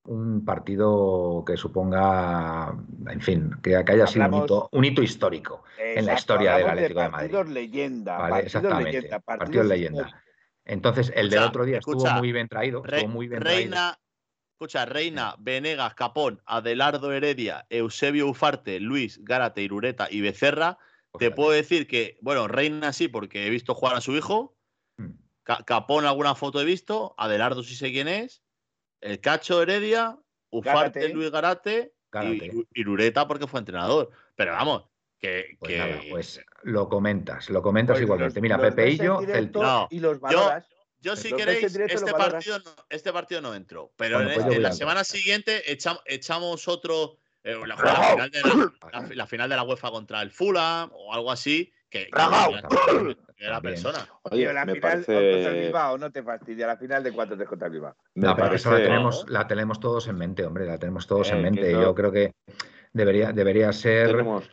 un partido que suponga, en fin, que, que haya sido un Hablamos- hito, un hito histórico. En la Exacto, historia del Atlético de Madrid. Partidos leyenda. Vale, partidos exactamente. leyenda. Partidos partidos leyenda. Entonces, el del otro día estuvo escucha, muy bien traído. Re- estuvo muy bien traído. Reina, escucha, Reina, Venegas, Capón, Adelardo Heredia, Eusebio Ufarte, Luis, Gárate, Irureta y Becerra. Te puedo decir que, bueno, Reina sí, porque he visto jugar a su hijo. Mm. Ca- Capón, alguna foto he visto. Adelardo sí sé quién es. El Cacho Heredia, Ufarte, Gárate. Luis Garate, Gárate. y Irureta porque fue entrenador. Pero vamos, que. Pues que- nada, pues lo comentas, lo comentas Pues igualmente. los- Mira, los Pepe y yo, Celtic. No, Y los valoras. Yo, si ves en queréis, este partido, no, este partido no entro. Pero Bueno, en, pues yo en voy la semana siguiente echam- echamos otro. eh, la, la final de la, la- la final de la UEFA contra el Fulham o algo así. Que, que la También. persona. Oye, la me final contra el parece, Bilbao, no te fastidia. La final de cuatro de contra el Bilbao. me No, pero eso la parece- tenemos, la tenemos todos en mente, hombre, la tenemos todos Eh, en mente. no- Yo creo que debería, debería ser. tenemos,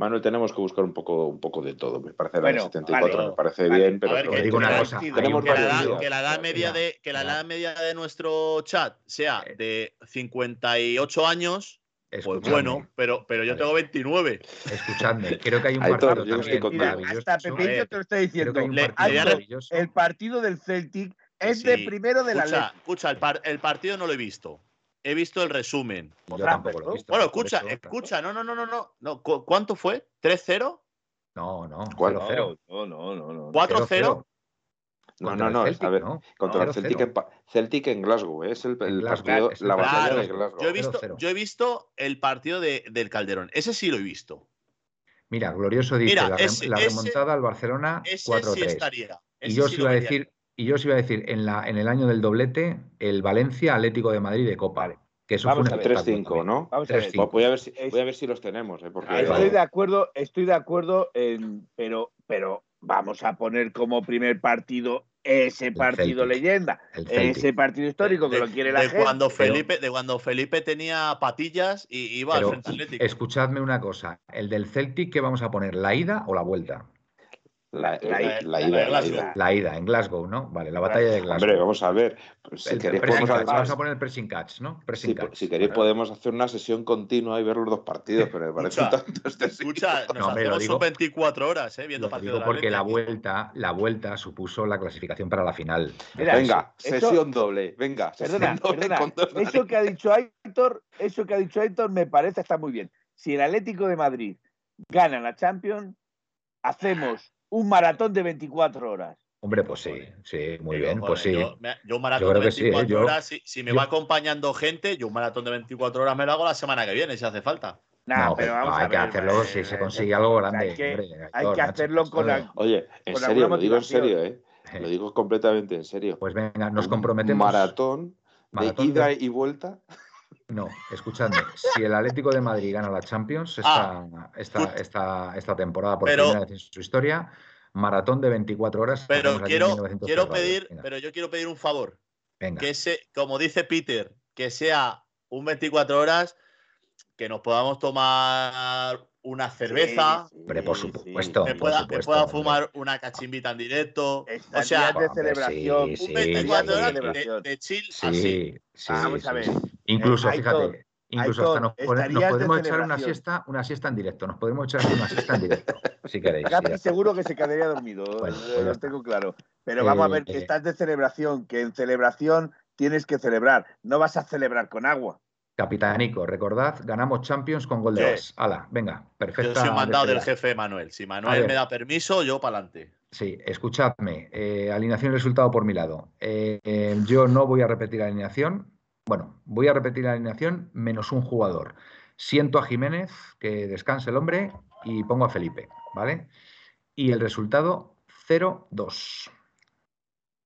Manuel, tenemos que buscar un poco, un poco de todo. Me parece la Bueno, del 74, vale. me parece Vale. bien, pero A ver, pero que digo una la- cosa, que la- un que la edad- que la edad media de que la edad media de nuestro chat sea de 58 años, pues Escuchadme, bueno, pero, pero yo tengo 29. escuchadme. Creo que hay un Aitor, partido yo estoy también. Mira, maravilloso. hasta Pepillo te lo está diciendo. que Le- partido le voy a- maravilloso. El partido del Celtic es de Sí. primero de la Escucha, ley. escucha el, par- el partido no lo he visto. He visto el resumen. Yo Otra, tampoco lo he ¿no? visto. Bueno, escucha, eso- escucha, no, no, no, no, no. no. ¿cu- ¿Cuánto fue? ¿3-0? No, no, ¿Cuál? 0-0. No, no, no, no. ¿4-0? No, no, no, Celtic, a ver, ¿no? contra el 0-0. Celtic en, Celtic en Glasgow, ¿eh? es el, el Glasgow, partido, es el la batalla de de Glasgow. Yo he visto, 0-0. yo he visto el partido de- del Calderón. Ese sí lo he visto. Mira, Glorioso dice Mira, la, rem- ese- la ese- remontada al Barcelona Ese sí 4-3. estaría. y yo sí os iba a decir, y yo os iba a decir, en, la, en el año del doblete, el Valencia Atlético de Madrid de Copa. Vale. Que eso Vamos fue a un ver. espectáculo 3-5, también. ¿no? Vamos a ver. 3-5. Voy a ver si, Es- voy a ver si los tenemos, ¿eh? porque Estoy de acuerdo, estoy de acuerdo, en, pero, pero vamos a poner como primer partido ese partido Celtic. leyenda, ese partido histórico que de, lo quiere la de gente. cuando pero- Felipe, de cuando Felipe tenía patillas y iba al frente atlético. escuchadme una cosa, el del Celtic, ¿qué vamos a poner? ¿La ida o la vuelta? La, La- la- la la- ida, la- ida. La ida, en Glasgow, ¿no? Vale, la batalla de Glasgow. Hombre, vamos a ver. pues si El- el queréis, pressing podemos, catch, vamos a poner el pressing catch, ¿no? Pressing si, catch. si queréis podemos hacer una sesión continua y ver los dos partidos, pero me parece un Escucha, tanto excesivo. Escucha, nos No, hacemos digo- sus 24 horas, ¿eh? Viendo Lo partido digo de porque la vuelta, la vuelta supuso la clasificación para la final. Mira, Venga, eso- sesión doble. Venga, sesión Perdona, doble perdona, con dos eso que ha dicho Aitor, eso que ha dicho Aitor me parece está muy bien. Si el Atlético de Madrid gana la Champions, hacemos un maratón de 24 horas. Hombre, pues sí, sí, muy bien, joder, pues sí. Yo, un maratón Yo creo de que sí, ¿eh? 24 Yo- horas, si, si me yo- va acompañando gente, yo un maratón de 24 horas me lo hago la semana que viene, si hace falta. Nah, no, pero vamos a hay que ver, hacerlo eh, si se eh, consigue algo hay grande. que- hombre, hay que macho, hacerlo con joder. la- Oye, en Con serio, lo digo en serio, ¿eh? Lo digo completamente en serio. Pues venga, nos comprometemos. Maratón Maratón de- ida y vuelta. No, escuchadme, si el Atlético de Madrid gana la Champions esta, esta, escucha. esta, esta temporada por Pero- primera vez en su historia, maratón de 24 horas. Pero quiero, 1903 quiero Radio. pedir, Venga, pero yo quiero pedir un favor. venga. Que se, como dice Peter, que sea un 24 horas, que nos podamos tomar una cerveza, Sí, sí, Hombre, por sí. supuesto. que pueda, que fumar una cachimbita en directo. O sea, días de celebración. sí, un sí, 24 sí, horas de, de chill Sí, así. sí, Vamos sí, a ver. Incluso, Eh, Aitor, fíjate, incluso hasta nos, pone- nos podemos echar una siesta, una siesta en directo. Nos podemos echar una siesta en directo, si queréis. está. seguro que se quedaría dormido, Bueno, eh, pues lo tengo claro. Pero vamos a ver que Eh, estás de celebración, que en celebración tienes que celebrar, no vas a celebrar con agua. Capitanico, recordad, ganamos Champions con gol de Sí. Hala, venga, Yo perfecta. soy un mandado del jefe Manuel. Si Manuel me da permiso, yo para adelante. Sí, escuchadme. eh, alineación y resultado por mi lado. Eh, eh, yo no voy a repetir la alineación. Bueno, voy a repetir la alineación menos un jugador. Siento a Jiménez, que descanse el hombre, y pongo a Felipe, ¿vale? Y el resultado 0-2.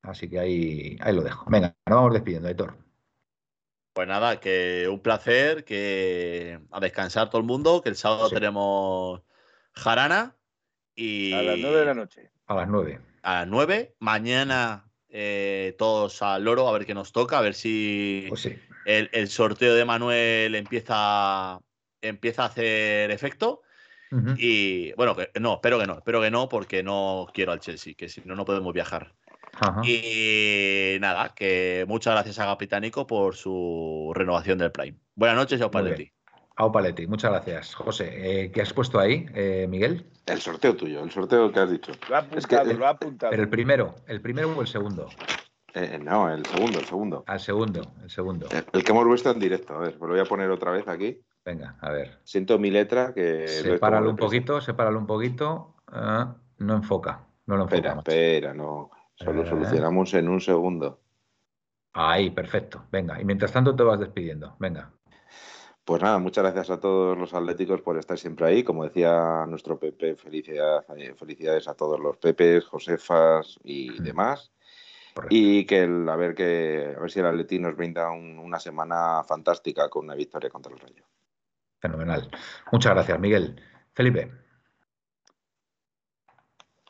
Así que ahí, ahí lo dejo. Venga, nos vamos despidiendo, Héctor. Pues nada, que un placer, que a descansar todo el mundo, que el sábado Sí. tenemos jarana y A las nueve de la noche. A las 9. a las 9. Mañana eh, todos al loro a ver qué nos toca, a ver si Pues sí. el, el sorteo de Manuel empieza, empieza a hacer efecto. Y bueno, que, no, espero que no, espero que no, porque no quiero al Chelsea, que si no, no podemos viajar. Ajá. Y nada, que muchas gracias a Capitánico por su renovación del Prime. Buenas noches y Paletti. Au Paletti, muchas gracias. José, eh, ¿qué has puesto ahí, eh, Miguel? El sorteo tuyo, el sorteo que has dicho. Lo ha Es que- apuntado, lo ha apuntado. Pero el primero, ¿el primero o el segundo? Eh, no, el segundo, el segundo. Al segundo, el segundo. El, el que hemos visto en directo. A ver, pues lo voy a poner otra vez aquí. Venga, a ver. Siento mi letra que. Sepáralo un poquito, sepáralo un poquito. Ah, no enfoca, no lo enfoca. Espera, macho. espera, no. Solo Eh. solucionamos en un segundo. Ahí, perfecto. Venga, y mientras tanto te vas despidiendo. Venga. Pues nada, muchas gracias a todos los atléticos por estar siempre ahí. Como decía nuestro Pepe, felicidad- eh, felicidades a todos los Pepes, Josefas y Mm. demás. Correcto. Y que el- a ver que a ver si el Atleti nos brinda un- una semana fantástica con una victoria contra el Rayo. Fenomenal. Muchas gracias, Miguel. Felipe.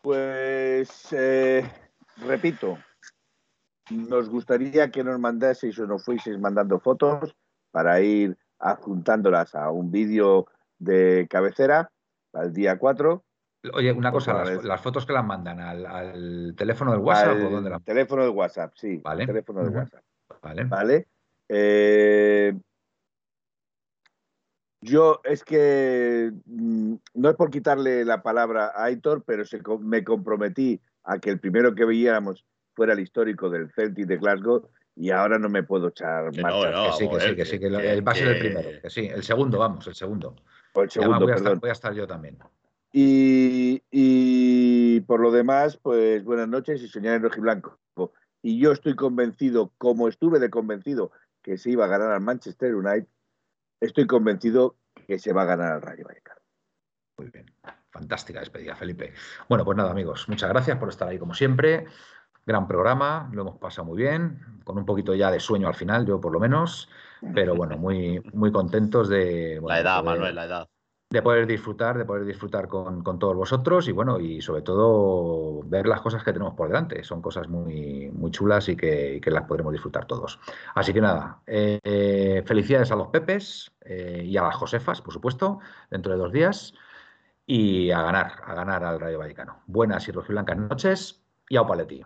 Pues eh, repito, nos gustaría que nos mandaseis o nos fueseis mandando fotos para ir adjuntándolas a un vídeo de cabecera al día 4. Oye, una Pues cosa, las, fotos que las mandan al, al teléfono del WhatsApp al o dónde las teléfono de WhatsApp, sí, Vale. al teléfono de Ujú. WhatsApp. ¿Vale? ¿Vale? Eh, yo es que mm, no es por quitarle la palabra a Aitor, pero se me comprometí a que el primero que veíamos fuera el histórico del Celtic de Glasgow y ahora no me puedo echar Que marcha no, no. Que sí, que sí, que sí, que, va a ser el primero. Que sí, el segundo, vamos, el segundo. el segundo, voy a, estar, perdón. voy a estar yo también. Y, y por lo demás, pues buenas noches y soñar en rojiblanco. Y yo estoy convencido, como estuve de convencido que se iba a ganar al Manchester United, estoy convencido que se va a ganar al Rayo Vallecano. Muy bien. Fantástica despedida, Felipe. Bueno, pues nada, amigos, muchas gracias por estar ahí como siempre. Gran programa, lo hemos pasado muy bien, con un poquito ya de sueño al final, yo por lo menos, pero bueno, muy, muy contentos de, bueno, La edad, poder- Manuel, la edad. de poder disfrutar, de poder disfrutar con, con todos vosotros y bueno, y sobre todo ver las cosas que tenemos por delante. Son cosas muy, muy chulas y que, y que las podremos disfrutar todos. Así que nada, eh, eh, felicidades a los Pepes eh, y a las Josefas, por supuesto, dentro de dos días. Y a ganar, a ganar al Rayo Vallecano. Buenas y rojiblancas noches y a Paletti.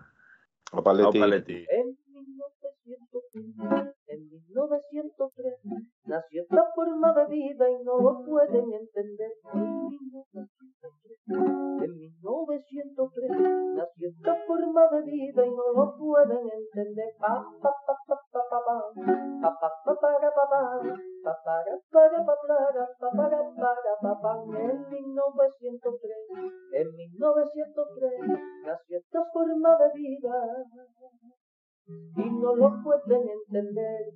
O Paletti. Au, Paletti. En 1903, en 1903, nació esta forma de vida y no lo pueden entender. En 1903, en 1903, nació esta forma de vida y no lo pueden entender. Pa. En 1903, en 1903, nació esta forma de vida y no lo pueden entender.